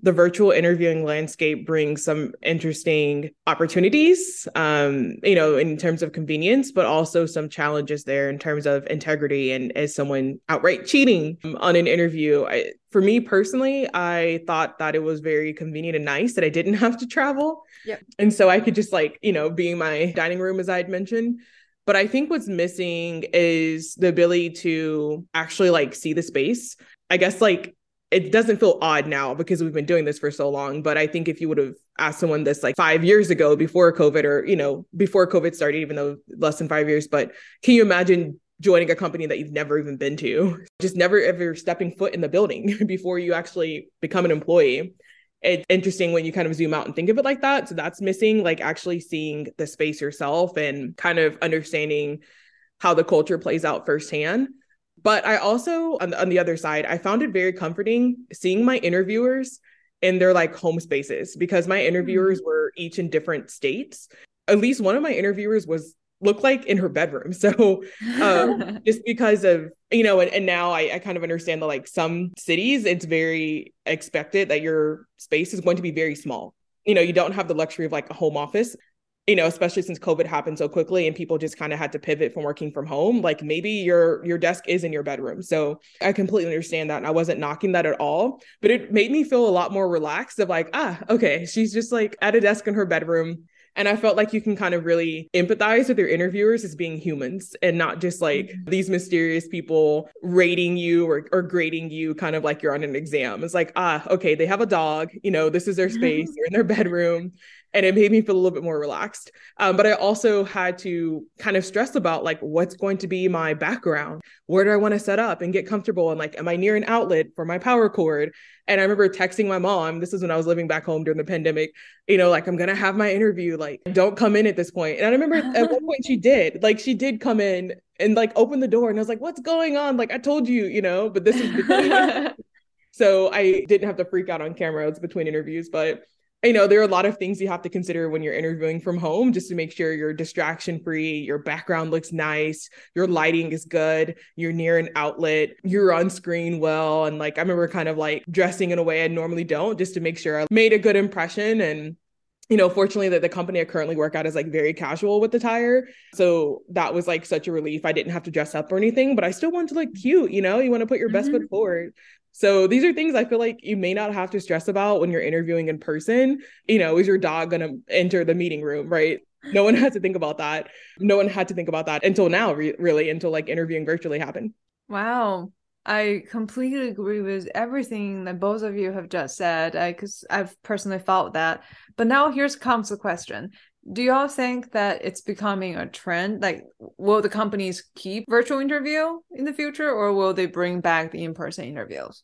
the virtual interviewing landscape brings some interesting opportunities um, you know in terms of convenience but also some challenges there in terms of integrity and as someone outright cheating on an interview I, for me personally i thought that it was very convenient and nice that i didn't have to travel yep. and so i could just like you know be in my dining room as i had mentioned but I think what's missing is the ability to actually like see the space. I guess like it doesn't feel odd now because we've been doing this for so long. But I think if you would have asked someone this like five years ago before COVID or, you know, before COVID started, even though less than five years, but can you imagine joining a company that you've never even been to? Just never ever stepping foot in the building before you actually become an employee. It's interesting when you kind of zoom out and think of it like that. So that's missing, like actually seeing the space yourself and kind of understanding how the culture plays out firsthand. But I also, on the, on the other side, I found it very comforting seeing my interviewers in their like home spaces because my interviewers mm-hmm. were each in different states. At least one of my interviewers was looked like in her bedroom. So um, just because of, you know, and, and now I, I kind of understand that like some cities, it's very expected that your space is going to be very small. You know, you don't have the luxury of like a home office. You know, especially since COVID happened so quickly and people just kind of had to pivot from working from home, like maybe your your desk is in your bedroom. So I completely understand that. And I wasn't knocking that at all, but it made me feel a lot more relaxed of like, ah, okay, she's just like at a desk in her bedroom. And I felt like you can kind of really empathize with your interviewers as being humans and not just like mm-hmm. these mysterious people rating you or, or grading you kind of like you're on an exam. It's like, ah, okay, they have a dog, you know, this is their space, they're in their bedroom and it made me feel a little bit more relaxed. Um, but I also had to kind of stress about like what's going to be my background. Where do I want to set up and get comfortable? And like, am I near an outlet for my power cord? And I remember texting my mom. This is when I was living back home during the pandemic. You know, like I'm gonna have my interview. Like, don't come in at this point. And I remember at one point she did. Like, she did come in and like open the door, and I was like, "What's going on?" Like, I told you, you know. But this is so I didn't have to freak out on camera. It's between interviews, but you know there are a lot of things you have to consider when you're interviewing from home just to make sure you're distraction free your background looks nice your lighting is good you're near an outlet you're on screen well and like i remember kind of like dressing in a way i normally don't just to make sure i made a good impression and you know, fortunately that the company I currently work at is like very casual with the tire. So that was like such a relief. I didn't have to dress up or anything, but I still want to look cute, you know, you want to put your best mm-hmm. foot forward. So these are things I feel like you may not have to stress about when you're interviewing in person. You know, is your dog going to enter the meeting room, right? No one had to think about that. No one had to think about that until now, re- really, until like interviewing virtually happened. Wow. I completely agree with everything that both of you have just said. Because I've personally felt that. But now here's comes the question: do y'all think that it's becoming a trend? Like will the companies keep virtual interview in the future or will they bring back the in-person interviews?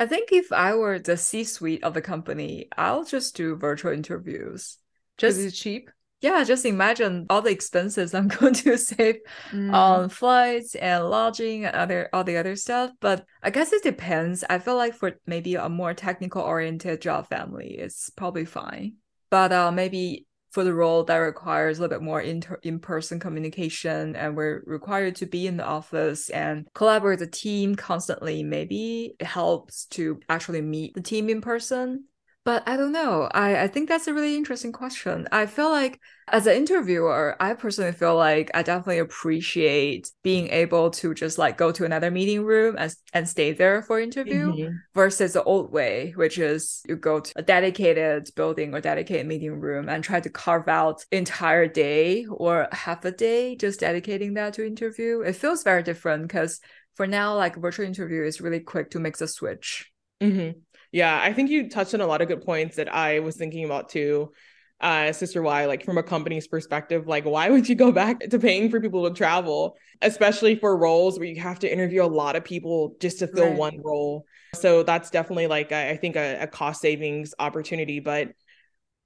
I think if i were the c-suite of the company i'll just do virtual interviews. Just it's cheap? Yeah just imagine all the expenses i'm going to save mm. on flights and lodging and other all the other stuff. But i guess it depends. I feel like for maybe a more technical oriented job family it's probably fine. But uh, maybe for the role that requires a little bit more inter- in-person communication and we're required to be in the office and collaborate with the team constantly. Maybe it helps to actually meet the team in person but I don't know. I, I think that's a really interesting question. I feel like as an interviewer, I personally feel like I definitely appreciate being able to just like go to another meeting room and, and stay there for interview mm-hmm. versus the old way, which is you go to a dedicated building or dedicated meeting room and try to carve out entire day or half a day just dedicating that to interview. It feels very different because for now, like virtual interview is really quick to make the switch. Mm-hmm. Yeah, I think you touched on a lot of good points that I was thinking about too. Uh, Sister Y, like from a company's perspective, like why would you go back to paying for people to travel, especially for roles where you have to interview a lot of people just to fill right. one role? So that's definitely like I think a, a cost savings opportunity, but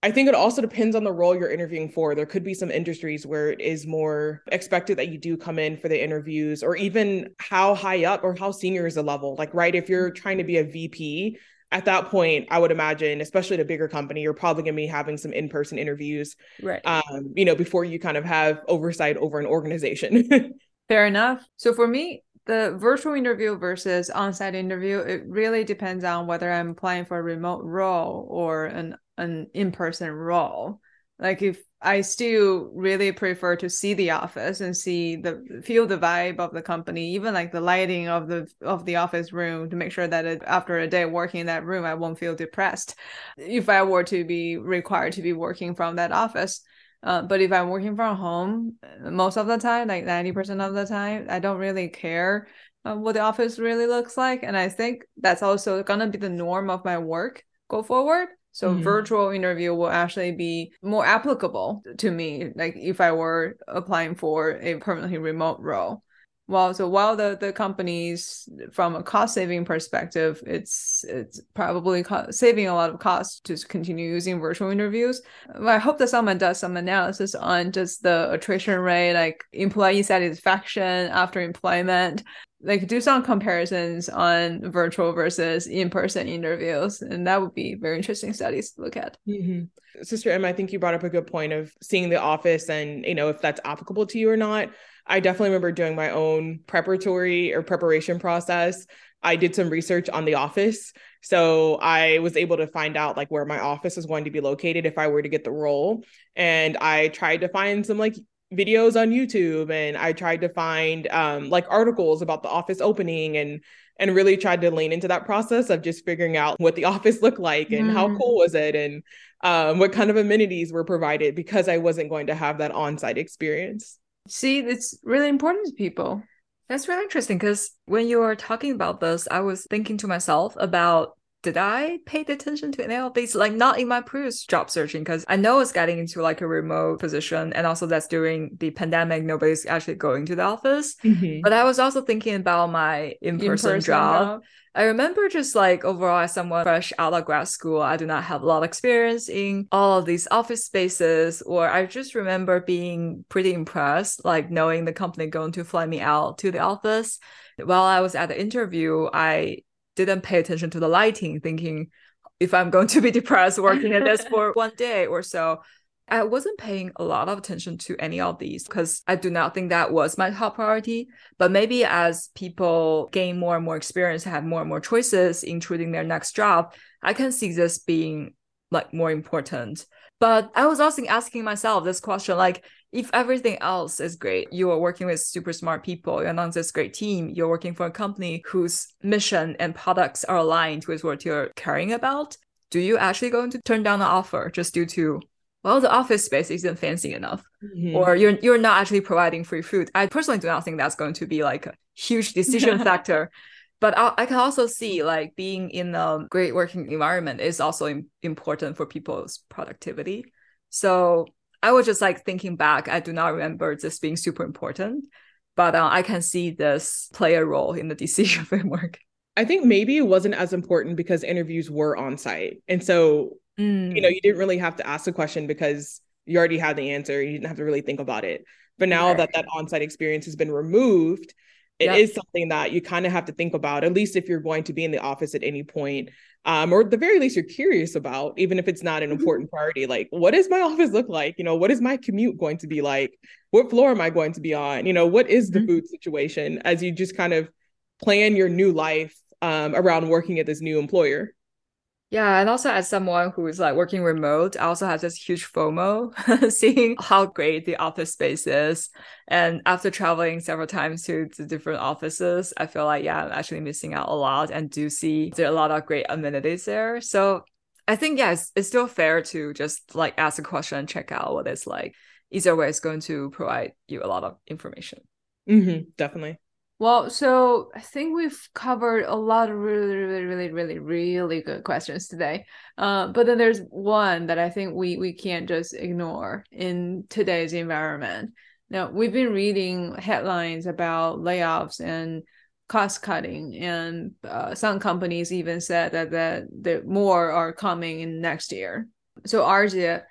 I think it also depends on the role you're interviewing for. There could be some industries where it is more expected that you do come in for the interviews, or even how high up or how senior is the level. Like, right, if you're trying to be a VP, at that point, I would imagine, especially at a bigger company, you're probably going to be having some in-person interviews, right? Um, you know, before you kind of have oversight over an organization. Fair enough. So for me, the virtual interview versus on-site interview, it really depends on whether I'm applying for a remote role or an an in-person role. Like if I still really prefer to see the office and see the feel the vibe of the company, even like the lighting of the of the office room to make sure that it, after a day working in that room, I won't feel depressed if I were to be required to be working from that office. Uh, but if I'm working from home, most of the time, like ninety percent of the time, I don't really care uh, what the office really looks like, and I think that's also gonna be the norm of my work go forward. So mm-hmm. virtual interview will actually be more applicable to me, like if I were applying for a permanently remote role. Well, so while the the companies from a cost saving perspective, it's it's probably co- saving a lot of cost to continue using virtual interviews. I hope that someone does some analysis on just the attrition rate, like employee satisfaction after employment, like do some comparisons on virtual versus in-person interviews and that would be very interesting studies to look at mm-hmm. sister emma i think you brought up a good point of seeing the office and you know if that's applicable to you or not i definitely remember doing my own preparatory or preparation process I did some research on the office. So I was able to find out like where my office is going to be located if I were to get the role. And I tried to find some like videos on YouTube and I tried to find um, like articles about the office opening and and really tried to lean into that process of just figuring out what the office looked like and mm. how cool was it and um, what kind of amenities were provided because I wasn't going to have that on-site experience. See, it's really important to people. That's really interesting because when you were talking about this, I was thinking to myself about did I pay attention to any of these? Like not in my previous job searching because I know it's getting into like a remote position, and also that's during the pandemic. Nobody's actually going to the office. Mm-hmm. But I was also thinking about my in-person, job. job. I remember just like overall, as someone fresh out of grad school, I do not have a lot of experience in all of these office spaces, or I just remember being pretty impressed, like knowing the company going to fly me out to the office. While I was at the interview, I didn't pay attention to the lighting, thinking if I'm going to be depressed working at this for one day or so. I wasn't paying a lot of attention to any of these because I do not think that was my top priority. But maybe as people gain more and more experience, have more and more choices in choosing their next job, I can see this being like more important. But I was also asking myself this question like, if everything else is great, you are working with super smart people, you're on this great team, you're working for a company whose mission and products are aligned with what you're caring about, do you actually going to turn down the offer just due to well the office space isn't fancy enough? Mm-hmm. or you're you're not actually providing free food. I personally do not think that's going to be like a huge decision factor. But I, I, can also see like being in a great working environment is also Im- important for people's productivity. So I was just like thinking back. I do not remember this being super important, but uh, I can see this play a role in the decision framework. I think maybe it wasn't as important because interviews were on site. And so, mm. you know, you didn't really have to ask the question because you already had the answer. You didn't have to really think about it. But now right. that that on site experience has been removed, it yep. is something that you kind of have to think about, at least if you're going to be in the office at any point um, or at the very least you're curious about, even if it's not an mm-hmm. important priority. Like, what does my office look like? You know, what is my commute going to be like? What floor am I going to be on? You know, what is the mm-hmm. food situation as you just kind of plan your new life um, around working at this new employer? Yeah, and also as someone who is like working remote, I also have this huge FOMO seeing how great the office space is. And after traveling several times to the different offices, I feel like yeah, I'm actually missing out a lot and do see there are a lot of great amenities there. So I think yes, it's still fair to just like ask a question and check out what it's like. Either way, it's going to provide you a lot of information. Mm-hmm, definitely. Well, so I think we've covered a lot of really, really, really, really, really good questions today. Uh, but then there's one that I think we we can't just ignore in today's environment. Now we've been reading headlines about layoffs and cost cutting, and uh, some companies even said that that, that more are coming in next year. So Arjie,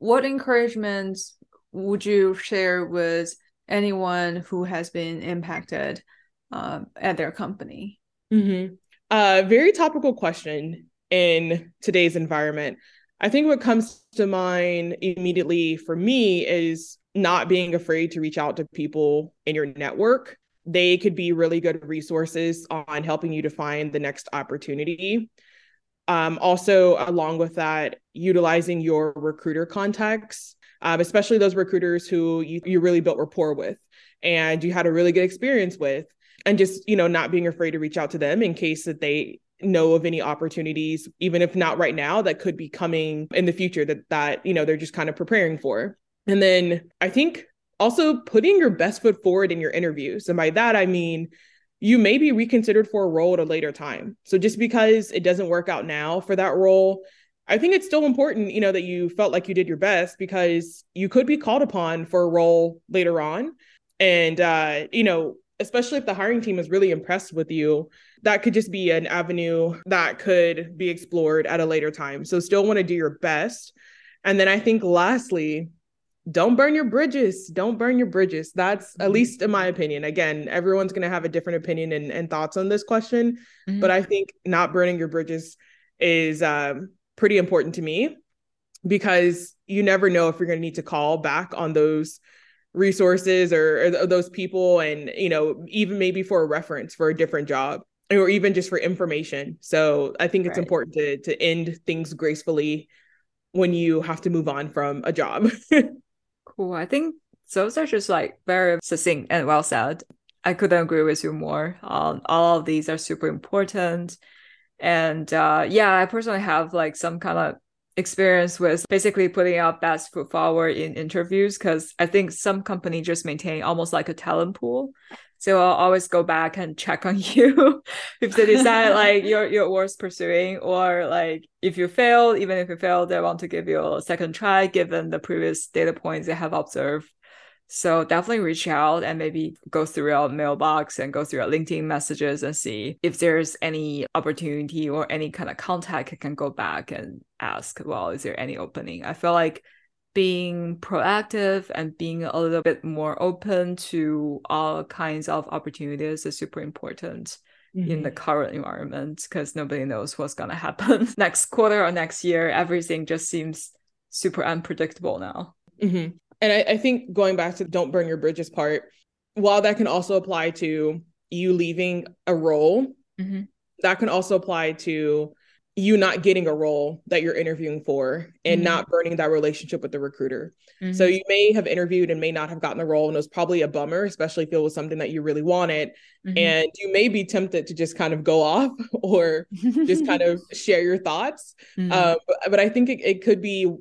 what encouragements would you share with anyone who has been impacted uh, at their company? Mm-hmm. Uh, very topical question in today's environment. I think what comes to mind immediately for me is not being afraid to reach out to people in your network. They could be really good resources on helping you to find the next opportunity. Um, also, along with that, utilizing your recruiter contacts um, especially those recruiters who you, you really built rapport with and you had a really good experience with and just you know not being afraid to reach out to them in case that they know of any opportunities even if not right now that could be coming in the future that that you know they're just kind of preparing for. And then i think also putting your best foot forward in your interviews. And by that i mean you may be reconsidered for a role at a later time. So just because it doesn't work out now for that role I think it's still important, you know, that you felt like you did your best because you could be called upon for a role later on. And, uh, you know, especially if the hiring team is really impressed with you, that could just be an avenue that could be explored at a later time. So still want to do your best. And then I think lastly, don't burn your bridges. Don't burn your bridges. That's at mm-hmm. least in my opinion. Again, everyone's going to have a different opinion and, and thoughts on this question. Mm-hmm. But I think not burning your bridges is um, pretty important to me because you never know if you're going to need to call back on those resources or, or, those people and you know even maybe for a reference for a different job or even just for information. So I think it's right. important to to end things gracefully when you have to move on from a job. cool. I think those are just like very succinct and well said. I couldn't agree with you more. Um, all of these are super important. And uh, yeah, I personally have like some kind of experience with basically putting out best foot forward in interviews because I think some company just maintain almost like a talent pool. So I'll always go back and check on you if they decide like you're you're worth pursuing, or like if you fail, even if you fail, they want to give you a second try given the previous data points they have observed. So definitely reach out and maybe go through your mailbox and go through your LinkedIn messages and see if there's any opportunity or any kind of contact you can go back and ask, well, is there any opening? I feel like being proactive and being a little bit more open to all kinds of opportunities is super important mm-hmm. in the mm-hmm. current environment because nobody knows what's going to happen next quarter or next year. Everything just seems super unpredictable now. Mm-hmm. And I, I think going back to don't burn your bridges part, while that can also apply to you leaving a role, mm-hmm. that can also apply to you not getting a role that you're interviewing for and mm-hmm. not burning that relationship with the recruiter. Mm-hmm. So you may have interviewed and may not have gotten the role and it was probably a bummer, especially if it was something that you really wanted. Mm-hmm. And you may be tempted to just kind of go off or just kind of share your thoughts. Um, but, but, I think it, it could be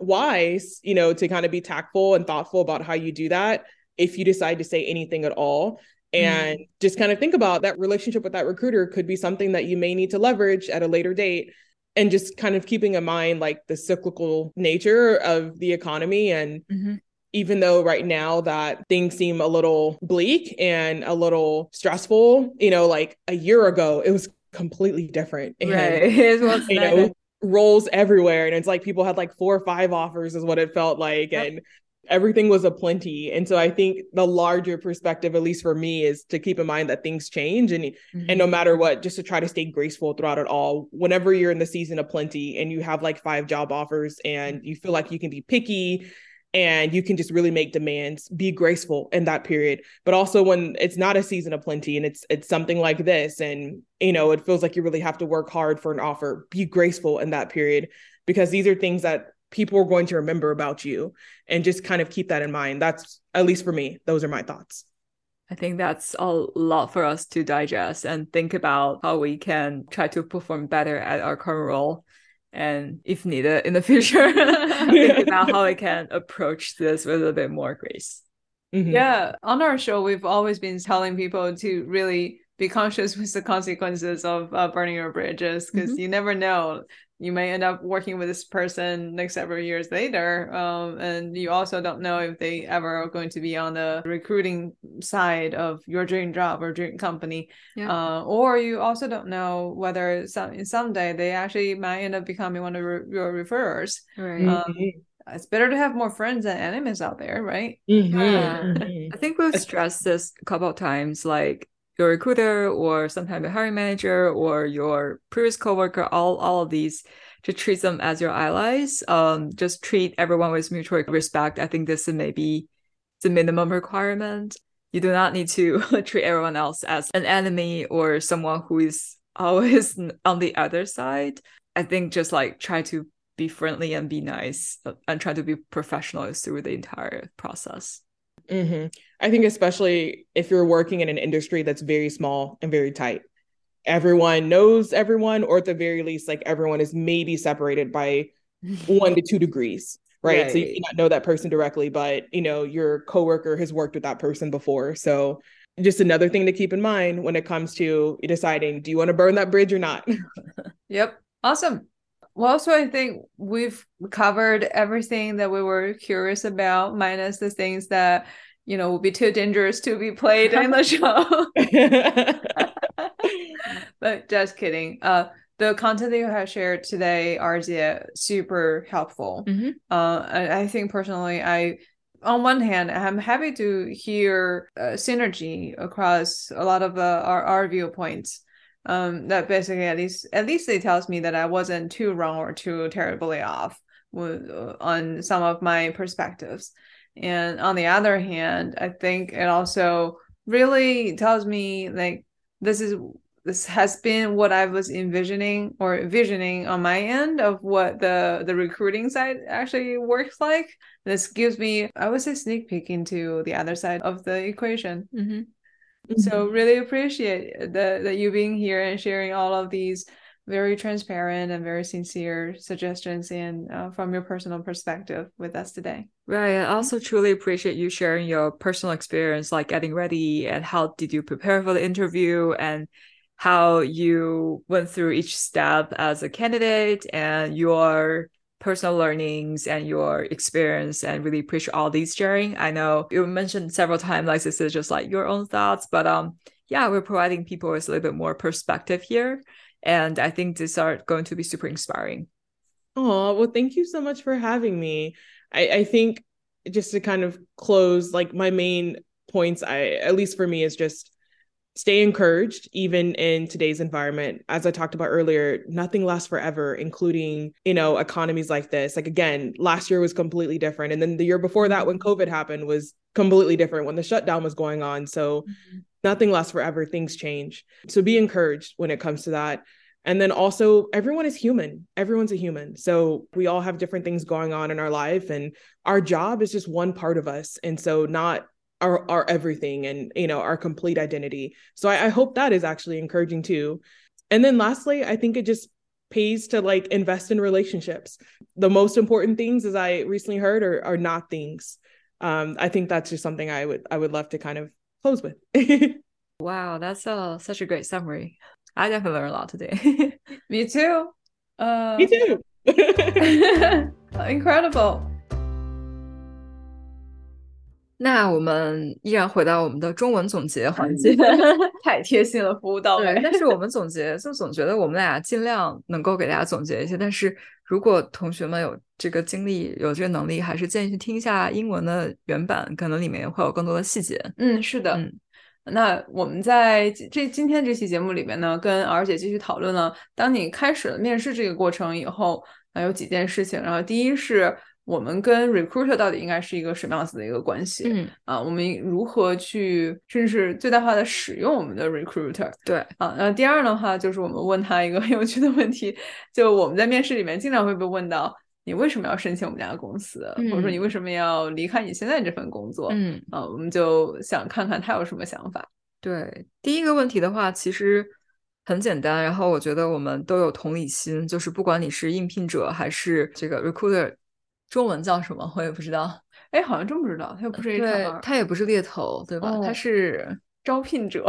wise, you know, to kind of be tactful and thoughtful about how you do that if you decide to say anything at all. And mm. just kind of think about that relationship with that recruiter could be something that you may need to leverage at a later date. And just kind of keeping in mind like the cyclical nature of the economy. And mm-hmm. even though right now that things seem a little bleak and a little stressful, you know, like a year ago, it was completely different. And, right. You know, roles everywhere and it's like people had like four or five offers is what it felt like yep. and everything was a plenty and so i think the larger perspective at least for me is to keep in mind that things change and mm-hmm. and no matter what just to try to stay graceful throughout it all whenever you're in the season of plenty and you have like five job offers and you feel like you can be picky and you can just really make demands be graceful in that period. But also when it's not a season of plenty and it's it's something like this and you know it feels like you really have to work hard for an offer be graceful in that period because these are things that people are going to remember about you and just kind of keep that in mind. That's at least for me those are my thoughts. I think that's a lot for us to digest and think about how we can try to perform better at our current role and if needed in the future think about how I can approach this with a bit more grace. Mm-hmm. Yeah, on our show, we've always been telling people to really be conscious with the consequences of uh, burning your bridges because mm-hmm. you never know you may end up working with this person like several years later um, and you also don't know if they ever are going to be on the recruiting side of your dream job or dream company yeah. uh, or you also don't know whether some someday they actually might end up becoming one of your, your referrers right um, mm-hmm. it's better to have more friends than enemies out there right mm-hmm. yeah. Mm-hmm. i think we've stressed this a couple of times like your recruiter or sometimes the hiring manager or your previous coworker, all, all of these, to treat them as your allies. Um, just treat everyone with mutual respect. I think this is maybe the minimum requirement. You do not need to treat everyone else as an enemy or someone who is always on the other side. I think just like try to be friendly and be nice uh, and try to be professional through the entire process. Mm-hmm. I think, especially if you're working in an industry that's very small and very tight, everyone knows everyone, or at the very least, like everyone is maybe separated by one to two degrees. Right? right. So you may not know that person directly, but you know, your coworker has worked with that person before. So just another thing to keep in mind when it comes to deciding do you want to burn that bridge or not? yep. Awesome. Well, so I think we've covered everything that we were curious about, minus the things that you know would be too dangerous to be played in the show. but just kidding. Uh, the content that you have shared today, Arzia, super helpful. Mm-hmm. Uh, I, I think personally, I on one hand, I'm happy to hear uh, synergy across a lot of uh, our, our viewpoints um that basically at least at least it tells me that i wasn't too wrong or too terribly off with, uh, on some of my perspectives and on the other hand i think it also really tells me like this is this has been what I was envisioning or visioning on my end of what the the recruiting side actually works like. This gives me, I would say, sneak peek into the other side of the equation. Mm-hmm. So Mm-hmm. really appreciate the that you being here and sharing all of these very transparent and very sincere suggestions and uh, from your personal perspective with us today. Right. I also truly appreciate you sharing your personal experience, like getting ready and how did you prepare for the interview and how you went through each step as a candidate and your personal learnings and your experience and really appreciate all these sharing. I know you mentioned several times like this is just like your own thoughts, but um yeah, we're providing people with a little bit more perspective here. And I think these are going to be super inspiring. Oh, well, thank you so much for having me. I, I think just to kind of close, like my main points, I at least for me is just stay encouraged even in today's environment. As i talked about earlier nothing lasts forever including you know economies like this. Like again last year was completely different. And then the year before that when covid happened was completely different when the shutdown was going on. So mm-hmm. nothing lasts forever. Things change. So be encouraged when it comes to that. And then also everyone is human. Everyone's a human. So we all have different things going on in our life and our job is just one part of us. And so not our our everything and you know our complete identity. So I, I hope that is actually encouraging too. And then lastly i think it just pays to like invest in relationships. The most important things as i recently heard are, are not things. Um i think that's just something i would i would love to kind of close with. Wow that's a, such a great summary. I definitely learned a lot today. Me too. Uh me too. Incredible 那我们依然回到我们的中文总结环节，太贴心了，服务到位。但是我们总结就总觉得我们俩尽量能够给大家总结一些，但是如果同学们有这个精力、有这个能力，还是建议去听一下英文的原版，可能里面会有更多的细节。嗯，是的。嗯，那我们在这今天这期节目里面呢，跟敖姐继续讨论了，当你开始了面试这个过程以后，啊，有几件事情。然后第一是。我们跟 recruiter 到底应该是一个什么样子的一个关系？嗯啊，我们如何去甚至是最大化的使用我们的 recruiter？对啊，那第二的话就是我们问他一个很 有趣的问题，就我们在面试里面经常会被问到，你为什么要申请我们家的公司，嗯、或者说你为什么要离开你现在这份工作？嗯啊，我们就想看看他有什么想法。对，第一个问题的话，其实很简单，然后我觉得我们都有同理心，就是不管你是应聘者还是这个 recruiter。中文叫什么？我也不知道。哎，好像真不知道。他又不是 HR，他也不是猎头，对吧？哦、他是招聘者。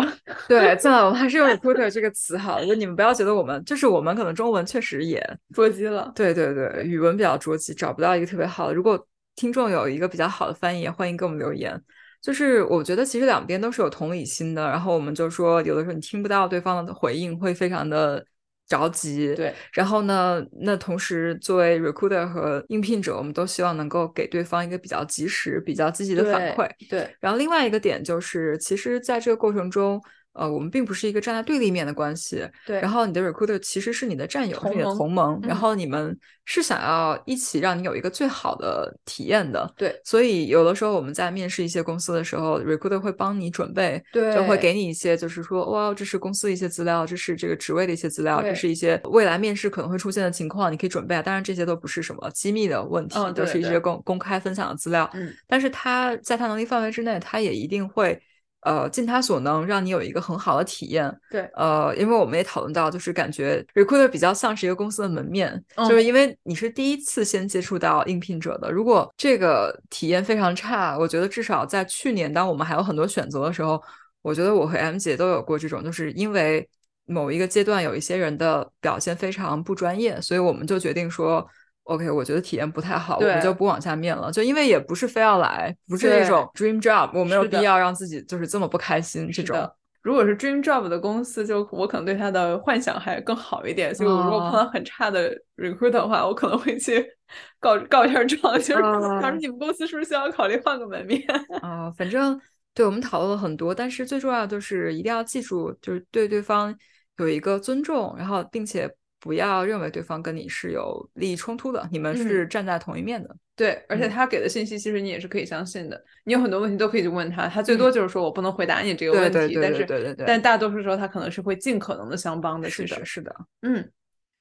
对，算了，我们还是用 recruiter 这个词好。就你们不要觉得我们，就是我们可能中文确实也捉鸡了。对对对，语文比较捉鸡，找不到一个特别好的。如果听众有一个比较好的翻译，欢迎给我们留言。就是我觉得其实两边都是有同理心的。然后我们就说，有的时候你听不到对方的回应，会非常的。着急，对，然后呢，那同时作为 recruiter 和应聘者，我们都希望能够给对方一个比较及时、比较积极的反馈。对，然后另外一个点就是，其实在这个过程中，呃，我们并不是一个站在对立面的关系。对，然后你的 recruiter 其实是你的战友，是你的同盟，嗯、然后你们是想要一起让你有一个最好的体验的。对，所以有的时候我们在面试一些公司的时候，recruiter 会帮你准备，对，就会给你一些，就是说，哇，这是公司的一些资料，这是这个职位的一些资料，这是一些未来面试可能会出现的情况，你可以准备啊。当然，这些都不是什么机密的问题，嗯、都是一些公公开分享的资料。嗯，但是他在他能力范围之内，他也一定会。呃，尽他所能让你有一个很好的体验。对，呃，因为我们也讨论到，就是感觉 recruiter 比较像是一个公司的门面，嗯、就是因为你是第一次先接触到应聘者的。如果这个体验非常差，我觉得至少在去年，当我们还有很多选择的时候，我觉得我和 M 姐都有过这种，就是因为某一个阶段有一些人的表现非常不专业，所以我们就决定说。OK，我觉得体验不太好，我们就不往下面了。就因为也不是非要来，不是那种 dream job，我没有必要让自己就是这么不开心。这种如果是 dream job 的公司，就我可能对他的幻想还更好一点。所以我如果碰到很差的 recruiter 的话，我可能会去 告告一下状，就是 他说你们公司是不是需要考虑换个门面啊？反正对我们讨论了很多，但是最重要就是一定要记住，就是对对方有一个尊重，然后并且。不要认为对方跟你是有利益冲突的，你们是站在同一面的。对，而且嗯他给的信息，其实你也是可以相信的。你有很多问题都可以去问他，他最多就是说我不能回答你这个问题，嗯对对对但是对对对对但大多数时候他可能是会尽可能的相帮的。是的，是的。嗯。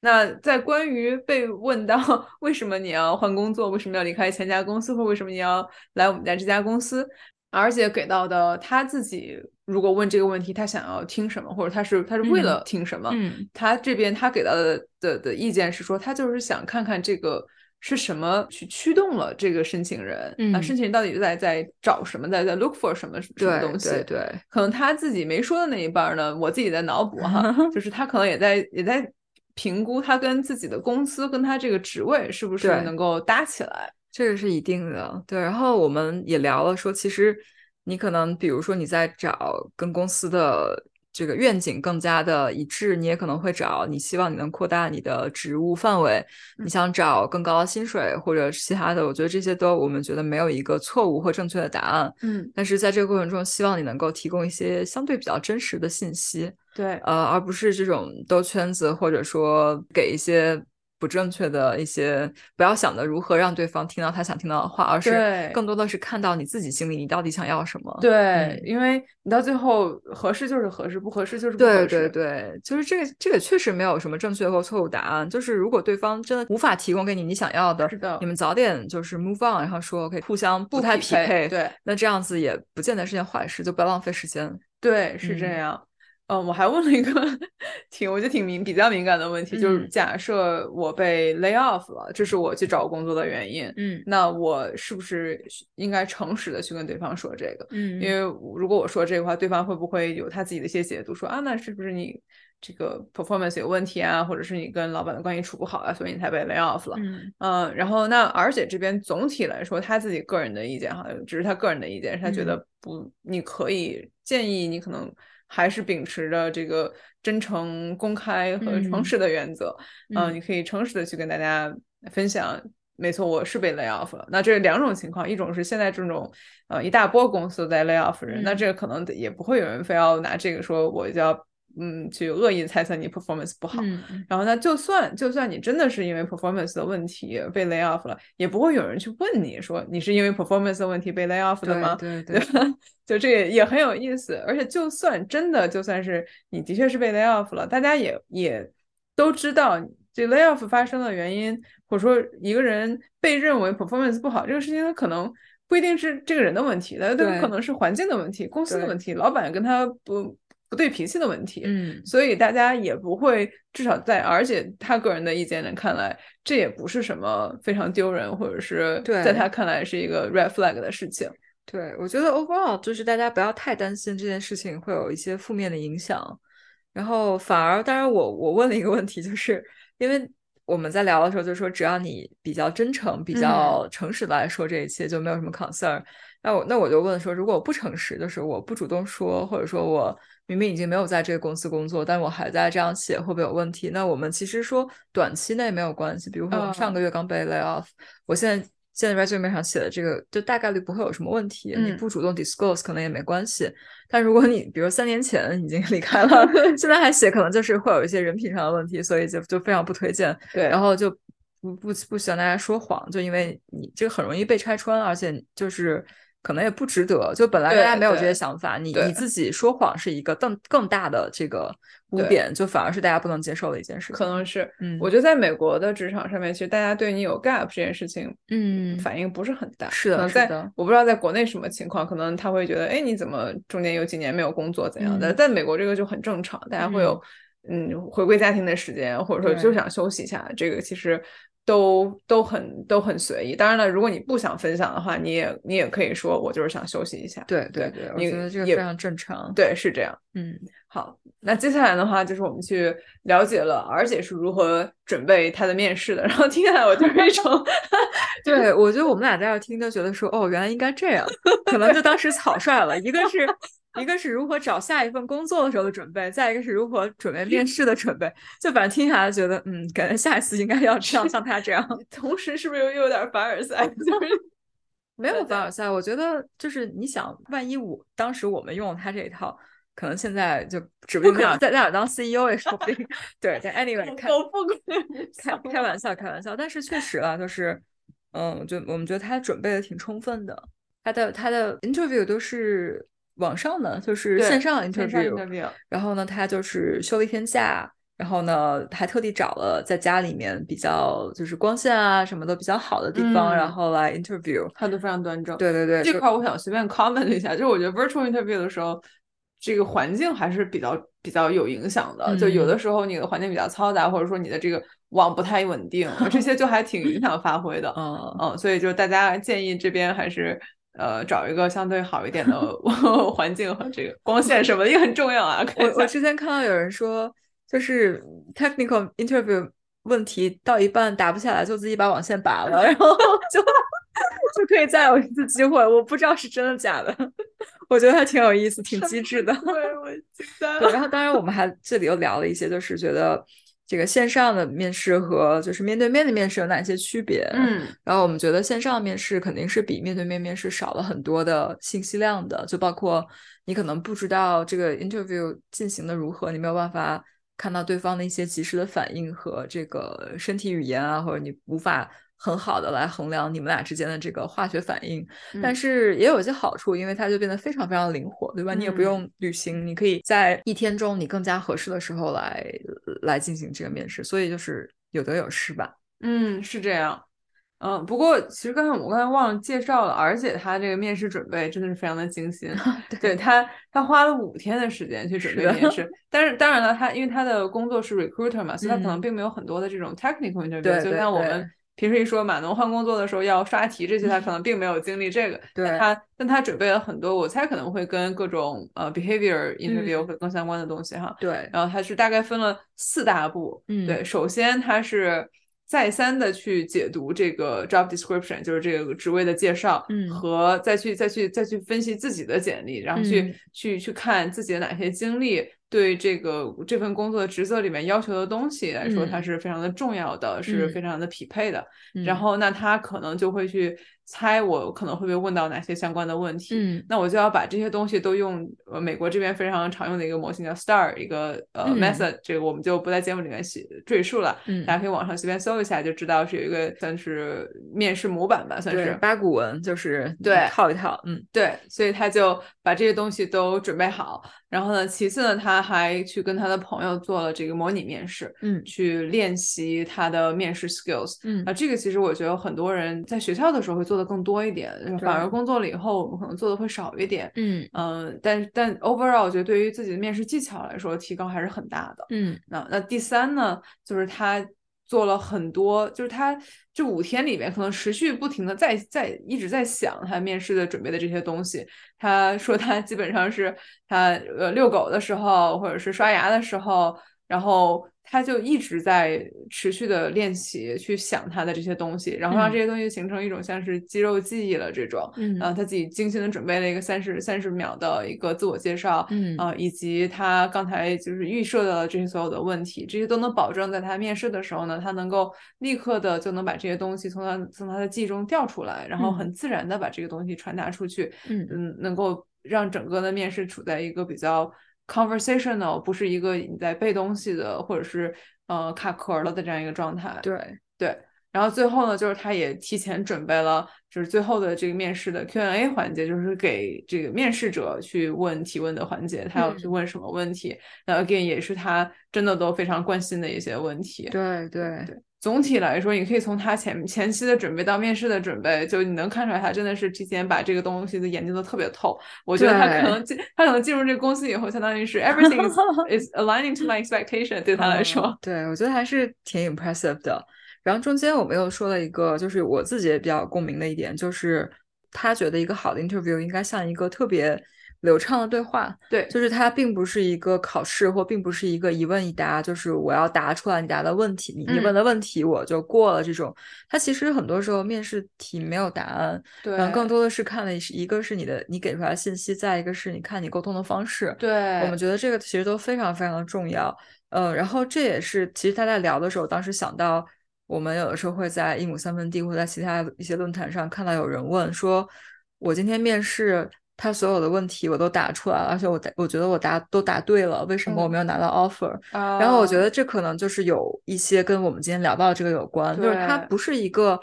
那在关于被问到 为什么你要换工作，为什么要离开前家公司，或为什么你要来我们家这家公司，而且给到的他自己，如果问这个问题，他想要听什么，或者他是他是为了听什么，嗯他这边他给到的的的意见是说，他就是想看看这个是什么去驱动了这个申请人，啊，嗯申请人到底在在找什么，在在 look for 什么什么东西，对对，可能他自己没说的那一半儿呢，我自己在脑补哈，就是他可能也在也在评估他跟自己的公司跟他这个职位是不是能够搭起来，这个是一定的。对，然后我们也聊了说，其实你可能比如说你在找跟公司的这个愿景更加的一致，你也可能会找你希望你能扩大你的职务范围，你想找更高的薪水或者其他的，我觉得这些都我们觉得没有一个错误或正确的答案。嗯，但是在这个过程中，希望你能够提供一些相对比较真实的信息，对，呃，而不是这种兜圈子，或者说给一些不正确的一些，不要想着如何让对方听到他想听到的话，而是对更多的是看到你自己心里你到底想要什么。对，嗯因为你到最后合适就是合适，不合适就是不合适，对对对，就是这个，这个确实没有什么正确或错误答案。就是如果对方真的无法提供给你你想要的，是的你们早点就是 move on，然后说可以互相不太匹配配，对，那这样子也不见得是件坏事，就不要浪费时间。对，是这嗯样。嗯，我还问了一个 挺，我觉得挺敏比较敏感的问题，就是嗯。假设我被 lay off 了，这是我去找工作的原因，嗯。那我是不是应该诚实的去跟对方说这个？嗯。因为如果我说这个话，对方会不会有他自己的一些解读，说啊，那是不是你这个 performance 有问题啊，或者是你跟老板的关系处不好啊，所以你才被 lay off 了？嗯。嗯，然后那而且这边总体来说，他自己个人的意见哈，只是他个人的意见，是他觉嗯。得不，你可以建议你可能还是秉持着这个真诚、公开和诚嗯实的原则，嗯，嗯你可以诚实的去跟大家分享。没错，我是被 lay off 了。那这两种情况，一种是现在这种呃一大波公司都在 lay off 人，那嗯这个可能也不会有人非要拿这个说我就要嗯去恶意猜测你 performance 不好。嗯然后呢，就算就算你真的是因为 performance 的问题被 lay off 了，也不会有人去问你说你是因为 performance 的问题被 lay off 的吗？对对吧？就这也也很有意思。而且就算真的就算是你的确是被 lay off 了，大家也也都知道这 lay off 发生的原因，或者说一个人被认为 performance 不好这个事情，他可能。不一定是这个人的问题，他对可能是环境的问题、公司的问题、老板跟他不不对脾气的问题。嗯所以大家也不会，至少在而且他个人的意见来看来，这也不是什么非常丢人，或者是在他看来是一个 red flag 的事情。对，我觉得 overall 就是大家不要太担心这件事情会有一些负面的影响，然后反而，当然我我问了一个问题，就是因为我们在聊的时候就说，只要你比较真诚、比较诚实的来说这一切，就没有什么 concern。那我那我就问说，如果我不诚实，就是我不主动说，或者说我明明已经没有在这个公司工作，但我还在这样写，会不会有问题？那我们其实说短期内没有关系，比如说我们上个月刚被 lay off，我现在。现在 resume 上写的这个，就大概率不会有什么问题。你嗯不主动 disclose 可能也没关系。但如果你比如三年前已经离开了，现在还写，可能就是会有一些人品上的问题，所以就就非常不推荐。对，然后就不不不希望大家说谎，就因为你这个很容易被拆穿，而且就是可能也不值得。就本来大家没有这些想法，你你自己说谎是一个更更大的这个污点，就反而是大家不能接受的一件事。可能是，嗯我觉得在美国的职场上面，其实大家对你有 gap 这件事情，嗯反应不是很大。是的在是的我不知道在国内什么情况，可能他会觉得，哎，你怎么中间有几年没有工作怎样的？嗯在美国这个就很正常，大家会有嗯回归家庭的时间，或者说就想休息一下，这个其实。都都很都很随意，当然了，如果你不想分享的话，你也你也可以说，我就是想休息一下。对对对，我觉得这个非常正常。，对，是这样。嗯好，那接下来的话就是我们去了解了而且是如何准备他的面试的，然后听下来我就是一种 对，我觉得我们俩在这儿听都觉得说，哦，原来应该这样，可能就当时草率了。一个是，一个是如何找下一份工作的时候的准备，再一个是如何准备面试的准备。就反正听下来觉得，嗯，感觉下一次应该要这样，像他这样。同时是不是又又有点凡尔赛？就是没有凡尔赛，我觉得就是你想，万一我当时我们用了他这一套，可能现在就指不定在在哪当 CEO 也说不定。对，但 anyway，开开开玩笑，开玩笑。但是确实啊，就是，嗯，就我们觉得他准备的挺充分的，他的他的 interview 都是网上的，就是线上 interview。然后呢，他就是休了一天假。然后呢，还特地找了在家里面比较就是光线啊什么的比较好的地方，然后来 interview，态度非常端正。对对对，这块我想随便 comment 一下，就是我觉得 virtual interview 的时候，这个环境还是比较比较有影响的。就有的时候你的环境比较嘈杂，或者说你的这个网不太稳定，这些就还挺影响发挥的。嗯嗯，所以就大家建议这边还是呃找一个相对好一点的 环境和这个光线什么的也很重要啊。我我之前看到有人说。就是 technical interview 问题到一半答不下来，就自己把网线拔了，然后就就可以再有一次机会。我不知道是真的假的，我觉得还挺有意思，挺机智的。对，我惊呆了。然后当然我们还这里又聊了一些，就是觉得这个线上的面试和就是面对面的面试有哪些区别。嗯，然后我们觉得线上面试肯定是比面对面面试少了很多的信息量的，就包括你可能不知道这个 interview 进行的如何，你没有办法。看到对方的一些及时的反应和这个身体语言啊，或者你无法很好的来衡量你们俩之间的这个化学反应，但是也有一些好处，因为它就变得非常非常灵活，对吧？你也不用旅行，你可以在一天中你更加合适的时候来来进行这个面试，所以就是有得有失吧。嗯，是这样。嗯，不过其实刚才我刚才忘了介绍了，而且他这个面试准备真的是非常的精心。对他，他花了五天的时间去准备面试。但是当然了，他因为他的工作是 recruiter 嘛，所以他可能并没有很多的这种 technical interview。就像我们平时一说码农换工作的时候要刷题这些，他可能并没有经历这个。对他，但他准备了很多，我猜可能会跟各种呃 behavior interview 会更相关的东西哈。对，然后他是大概分了四大步。嗯，对，首先他是。再三的去解读这个 job description，就是这个职位的介绍，嗯，和再去再去再去分析自己的简历，然后去去去看自己的哪些经历对这个这份工作的职责里面要求的东西来说，它是非常的重要的，是非常的匹配的。然后那他可能就会去。猜我可能会被问到哪些相关的问题，嗯，那我就要把这些东西都用呃美国这边非常常用的一个模型叫 STAR 一个呃 method，这个我们就不在节目里面写赘述了，嗯，大家可以网上随便搜一下就知道是有一个算是面试模板吧，算是八股文，就是对套一套，嗯，对，所以他就把这些东西都准备好，然后呢，其次呢，他还去跟他的朋友做了这个模拟面试，嗯，去练习他的面试 skills，嗯，啊，这个其实我觉得很多人在学校的时候会做。更多一点，反而工作了以后，我们可能做的会少一点。嗯嗯，但但 overall，我觉得对于自己的面试技巧来说，提高还是很大的。嗯，那那第三呢，就是他做了很多，就是他这五天里面可能持续不停的在在一直在想他面试的准备的这些东西。他说他基本上是他呃遛狗的时候，或者是刷牙的时候，然后。他就一直在持续的练习，去想他的这些东西，然后让这些东西形成一种像是肌肉记忆了这种。嗯，然后他自己精心的准备了一个三十三十秒的一个自我介绍，嗯啊，以及他刚才就是预设的这些所有的问题，这些都能保证在他面试的时候呢，他能够立刻的就能把这些东西从他从他的记忆中调出来，然后很自然的把这个东西传达出去。嗯嗯，能够让整个的面试处在一个比较。Conversational 不是一个你在背东西的，或者是呃卡壳了的这样一个状态。对对，然后最后呢，就是他也提前准备了，就是最后的这个面试的 Q&A 环节，就是给这个面试者去问提问的环节，他要去问什么问题，那 again 也是他真的都非常关心的一些问题。对对对。总体来说，你可以从他前前期的准备到面试的准备，就你能看出来，他真的是提前把这个东西的研究的特别透。我觉得他可能进，他可能进入这个公司以后，相当于是 everything is is aligning to my expectation。对他来说，对我觉得还是挺 impressive 的。然后中间我们又说了一个，就是我自己也比较共鸣的一点，就是他觉得一个好的 interview 应该像一个特别。流畅的对话，对，就是它并不是一个考试，或并不是一个一问一答，就是我要答出来你答的问题，你你问的问题我就过了这种。它其实很多时候面试题没有答案，对，更多的是看的是一个是你的你给出来的信息，再一个是你看你沟通的方式。对，我们觉得这个其实都非常非常的重要。呃，然后这也是其实他在聊的时候，当时想到我们有的时候会在一亩三分地或在其他一些论坛上看到有人问说，我今天面试。他所有的问题我都答出来了，而且我答我觉得我答都答对了，为什么我没有拿到 offer？然后我觉得这可能就是有一些跟我们今天聊到的这个有关，就是它不是一个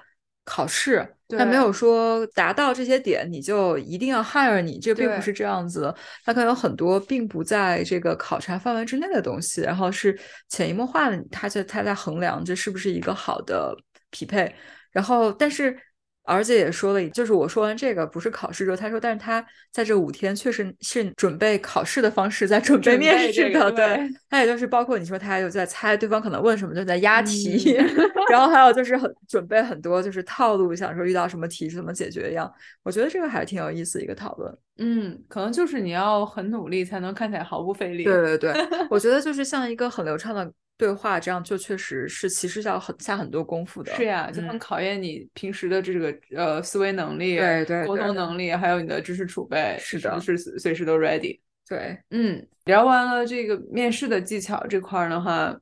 考试，它没有说达到这些点你就一定要 hire 你，这并不是这样子。的，它可能有很多并不在这个考察范围之内的东西，然后是潜移默化的，他就他在衡量这是不是一个好的匹配，然后但是。而且也说了，就是我说完这个不是考试之后，他说，但是他在这五天确实是准备考试的方式在准备面试的，对。他也就是包括你说他还有在猜对方可能问什么，就在押题，然后还有就是很准备很多就是套路，想说遇到什么题是怎么解决一样。我觉得这个还是挺有意思一个讨论。嗯，可能就是你要很努力才能看起来毫不费力。对对对，我觉得就是 像一个很流畅的。对话这样就确实是，其实要很下很多功夫的。是呀，就很考验你平时的这个呃思维能力、对对沟通能力，还有你的知识储备。是的，是随时都 ready。对，嗯，聊完了这个面试的技巧这块的话，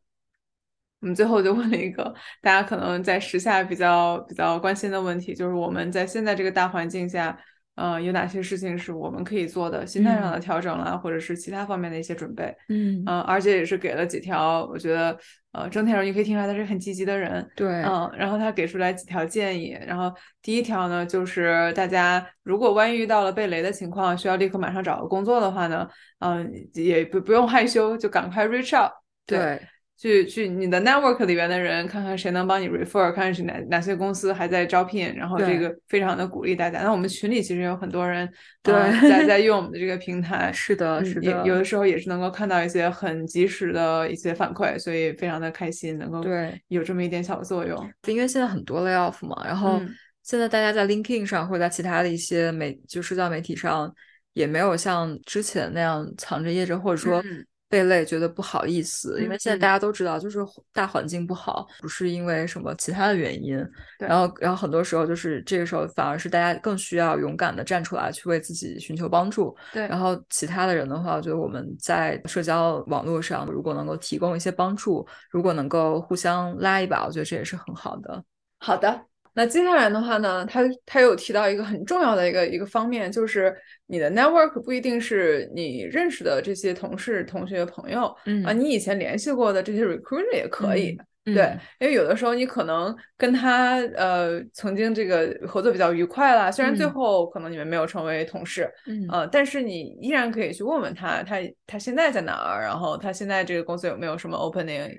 我们最后就问了一个大家可能在时下比较比较关心的问题，就是我们在现在这个大环境下。呃，有哪些事情是我们可以做的？心态上的调整啦，或者是其他方面的一些准备。嗯，呃，而且也是给了几条，我觉得，呃，整体上你可以听出来他是很积极的人。对，嗯，然后他给出来几条建议。然后第一条呢，就是大家如果万一遇到了被雷的情况，需要立刻马上找个工作的话呢，嗯，也不不用害羞，就赶快 reach out。对。去去你的 network 里边的人，看看谁能帮你 refer，看看是哪哪些公司还在招聘，然后这个非常的鼓励大家。那我们群里其实有很多人对在在用我们的这个平台，是的，是的，有的时候也是能够看到一些很及时的一些反馈，所以非常的开心，能够对有这么一点小作用。因为现在很多 layoff 嘛，然后现在大家在 LinkedIn 上或者在其他的一些媒就社交媒体上，也没有像之前那样藏着掖着，或者说。被累觉得不好意思，因为现在大家都知道，就是大环境不好，不是因为什么其他的原因。然后，然后很多时候就是这个时候，反而是大家更需要勇敢的站出来，去为自己寻求帮助。对。然后其他的人的话，我觉得我们在社交网络上，如果能够提供一些帮助，如果能够互相拉一把，我觉得这也是很好的。好的。那接下来的话呢，他他有提到一个很重要的一个一个方面，就是你的 network 不一定是你认识的这些同事、同学、朋友，嗯。啊，你以前联系过的这些 recruiter 也可以，对，因为有的时候你可能跟他呃曾经这个合作比较愉快啦，虽然最后可能你们没有成为同事，嗯，呃，但是你依然可以去问问他，他他现在在哪儿，然后他现在这个公司有没有什么 opening。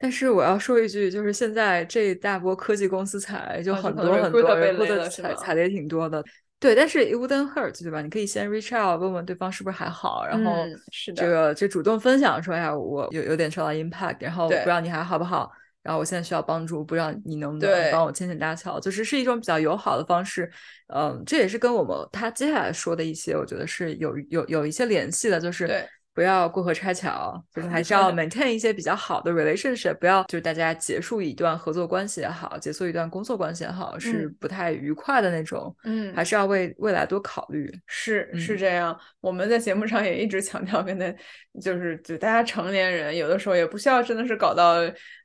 但是我要说一句，就是现在这一大波科技公司裁，就很多很多人的裁裁的也挺多的。对，但是 it wouldn't hurt，对吧？你可以先 reach out 问问对方是不是还好，然后是这个就主动分享说呀，我有有点受到 impact，然后不知道你还好不好，然后我现在需要帮助，不知道你能不能帮我牵线搭桥，就是是一种比较友好的方式。嗯，这也是跟我们他接下来说的一些，我觉得是有有有一些联系的，就是。不要过河拆桥，就是还是要 maintain 一些比较好的 relationship，不要就是大家结束一段合作关系也好，结束一段工作关系也好，是不太愉快的那种。嗯，还是要为未来多考虑。是是这样，我们在节目上也一直强调，跟他就是就大家成年人有的时候也不需要真的是搞到。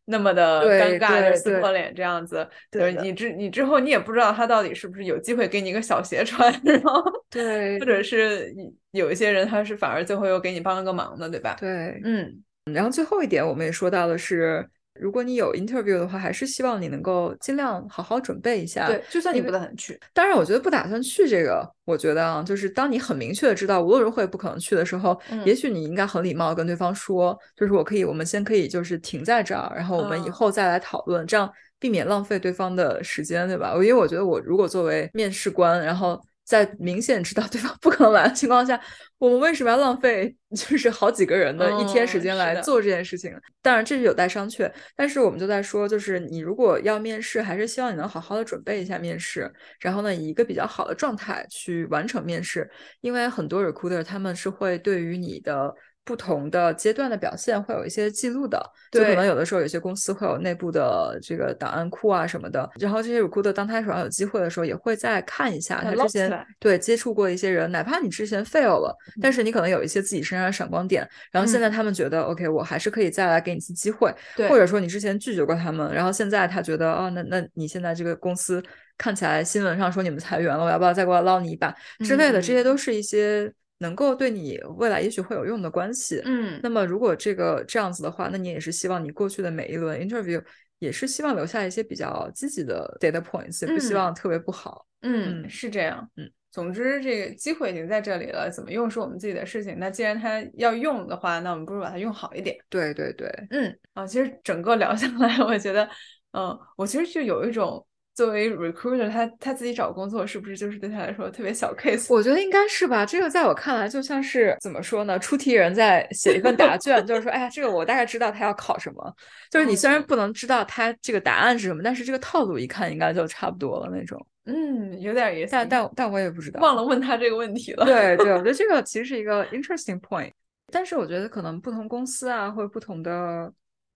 那么的尴尬的撕破脸这样子，对你之你之后你也不知道他到底是不是有机会给你一个小鞋穿，然后对，或者是有一些人他是反而最后又给你帮了个忙的，对吧？对，嗯，然后最后一点我们也说到的是。如果你有 interview 的话，还是希望你能够尽量好好准备一下。对，就算你不打算去，当然，我觉得不打算去这个，我觉得啊，就是当你很明确的知道无论如何也不可能去的时候，也许你应该很礼貌跟对方说，就是我可以，我们先可以就是停在这儿，然后我们以后再来讨论，这样避免浪费对方的时间，对吧？因为我觉得我如果作为面试官，然后。在明显知道对方不可能来的情况下，我们为什么要浪费 就是好几个人的一天时间来做这件事情？当然这是有待商榷。但是我们就在说，就是你如果要面试，还是希望你能好好的准备一下面试，然后呢，以一个比较好的状态去完成面试。因为很多 recruiter 他们是会对于你的不同的阶段的表现会有一些记录的，就可能有的时候有些公司会有内部的这个档案库啊什么的，然后这些 recruiter 当他手上有机会的时候，也会再看一下他之前对接触过一些人，哪怕你之前 fail 了，但是你可能有一些自己身上的闪光点，然后现在他们觉得、OK，我还是可以再来给你一次机会，或者说你之前拒绝过他们，然后现在他觉得哦，那那你现在这个公司看起来新闻上说你们裁员了，我要不要再过来捞你一把？之类的，这些嗯都是一些能够对你未来也许会有用的关系。嗯那么如果这个这样子的话，那你也是希望你过去的每一轮 interview 也是希望留下一些比较积极的 data points，也不希嗯望特别不好。嗯，嗯是这样。嗯，总之这个机会已经在这里了，怎么用是我们自己的事情。那既然它要用的话，那我们不如把它用好一点。对对对，嗯啊，其实整个聊下来，我觉得，嗯，我其实就有一种作为 recruiter，他他自己找工作是不是就是对他来说特别小 case？我觉得应该是吧。这个在我看来就像是怎么说呢？出题人在写一份答卷，就是说，哎呀，这个我大概知道他要考什么。就是你虽然嗯不能知道他这个答案是什么，但是这个套路一看应该就差不多了那种。嗯，有点意思。但但但我也不知道，忘了问他这个问题了。对对，我觉得 这个其实是一个 interesting point，但是我觉得可能不同公司啊，或者不同的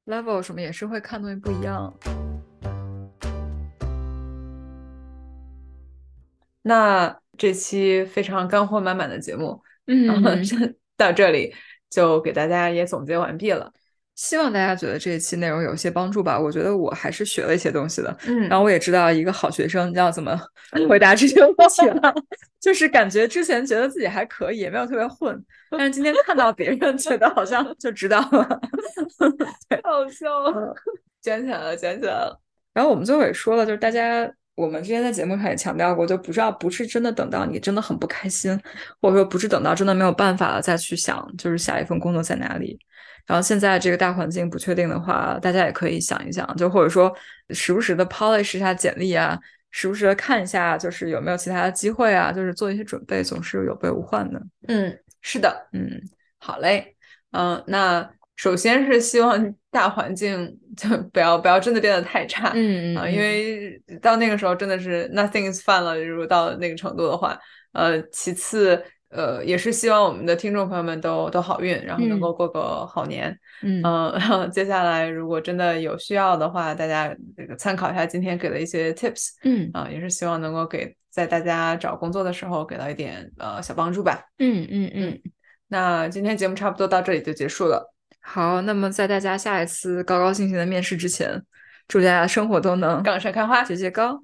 level 什么也是会看东西不一样。那这期非常干货满满的节目，嗯 到这里就给大家也总结完毕了。希望大家觉得这一期内容有一些帮助吧。我觉得我还是学了一些东西的，嗯然后我也知道一个好学生要怎么回答这些问题了。就是感觉之前觉得自己还可以，也没有特别混，但是今天看到别人，觉得好像就知道了。好笑了，卷起来了，卷起来了。然后我们最后也说了，就是大家我们之前在节目上也强调过，就不知道不是真的等到你真的很不开心，或者说不是等到真的没有办法了再去想，就是下一份工作在哪里。然后现在这个大环境不确定的话，大家也可以想一想，就或者说时不时的 polish 一下简历啊，时不时的看一下，就是有没有其他的机会啊，就是做一些准备，总是有备无患的。嗯，是的，嗯，好嘞。嗯，那首先是希望大环境 就不要不要真的变得太差。嗯啊，因为到那个时候真的是 nothing is fun 了，如果到那个程度的话，呃，其次，呃，也是希望我们的听众朋友们都都好运，然后能嗯够过个好年。嗯嗯，然后 接下来如果真的有需要的话，大家这个参考一下今天给的一些 tips 嗯啊，也是希望能够给在大家找工作的时候给到一点呃小帮助吧。嗯嗯嗯，那今天节目差不多到这里就结束了。好，那么在大家下一次高高兴兴的面试之前，祝大家生活都能杠上开花，节节高。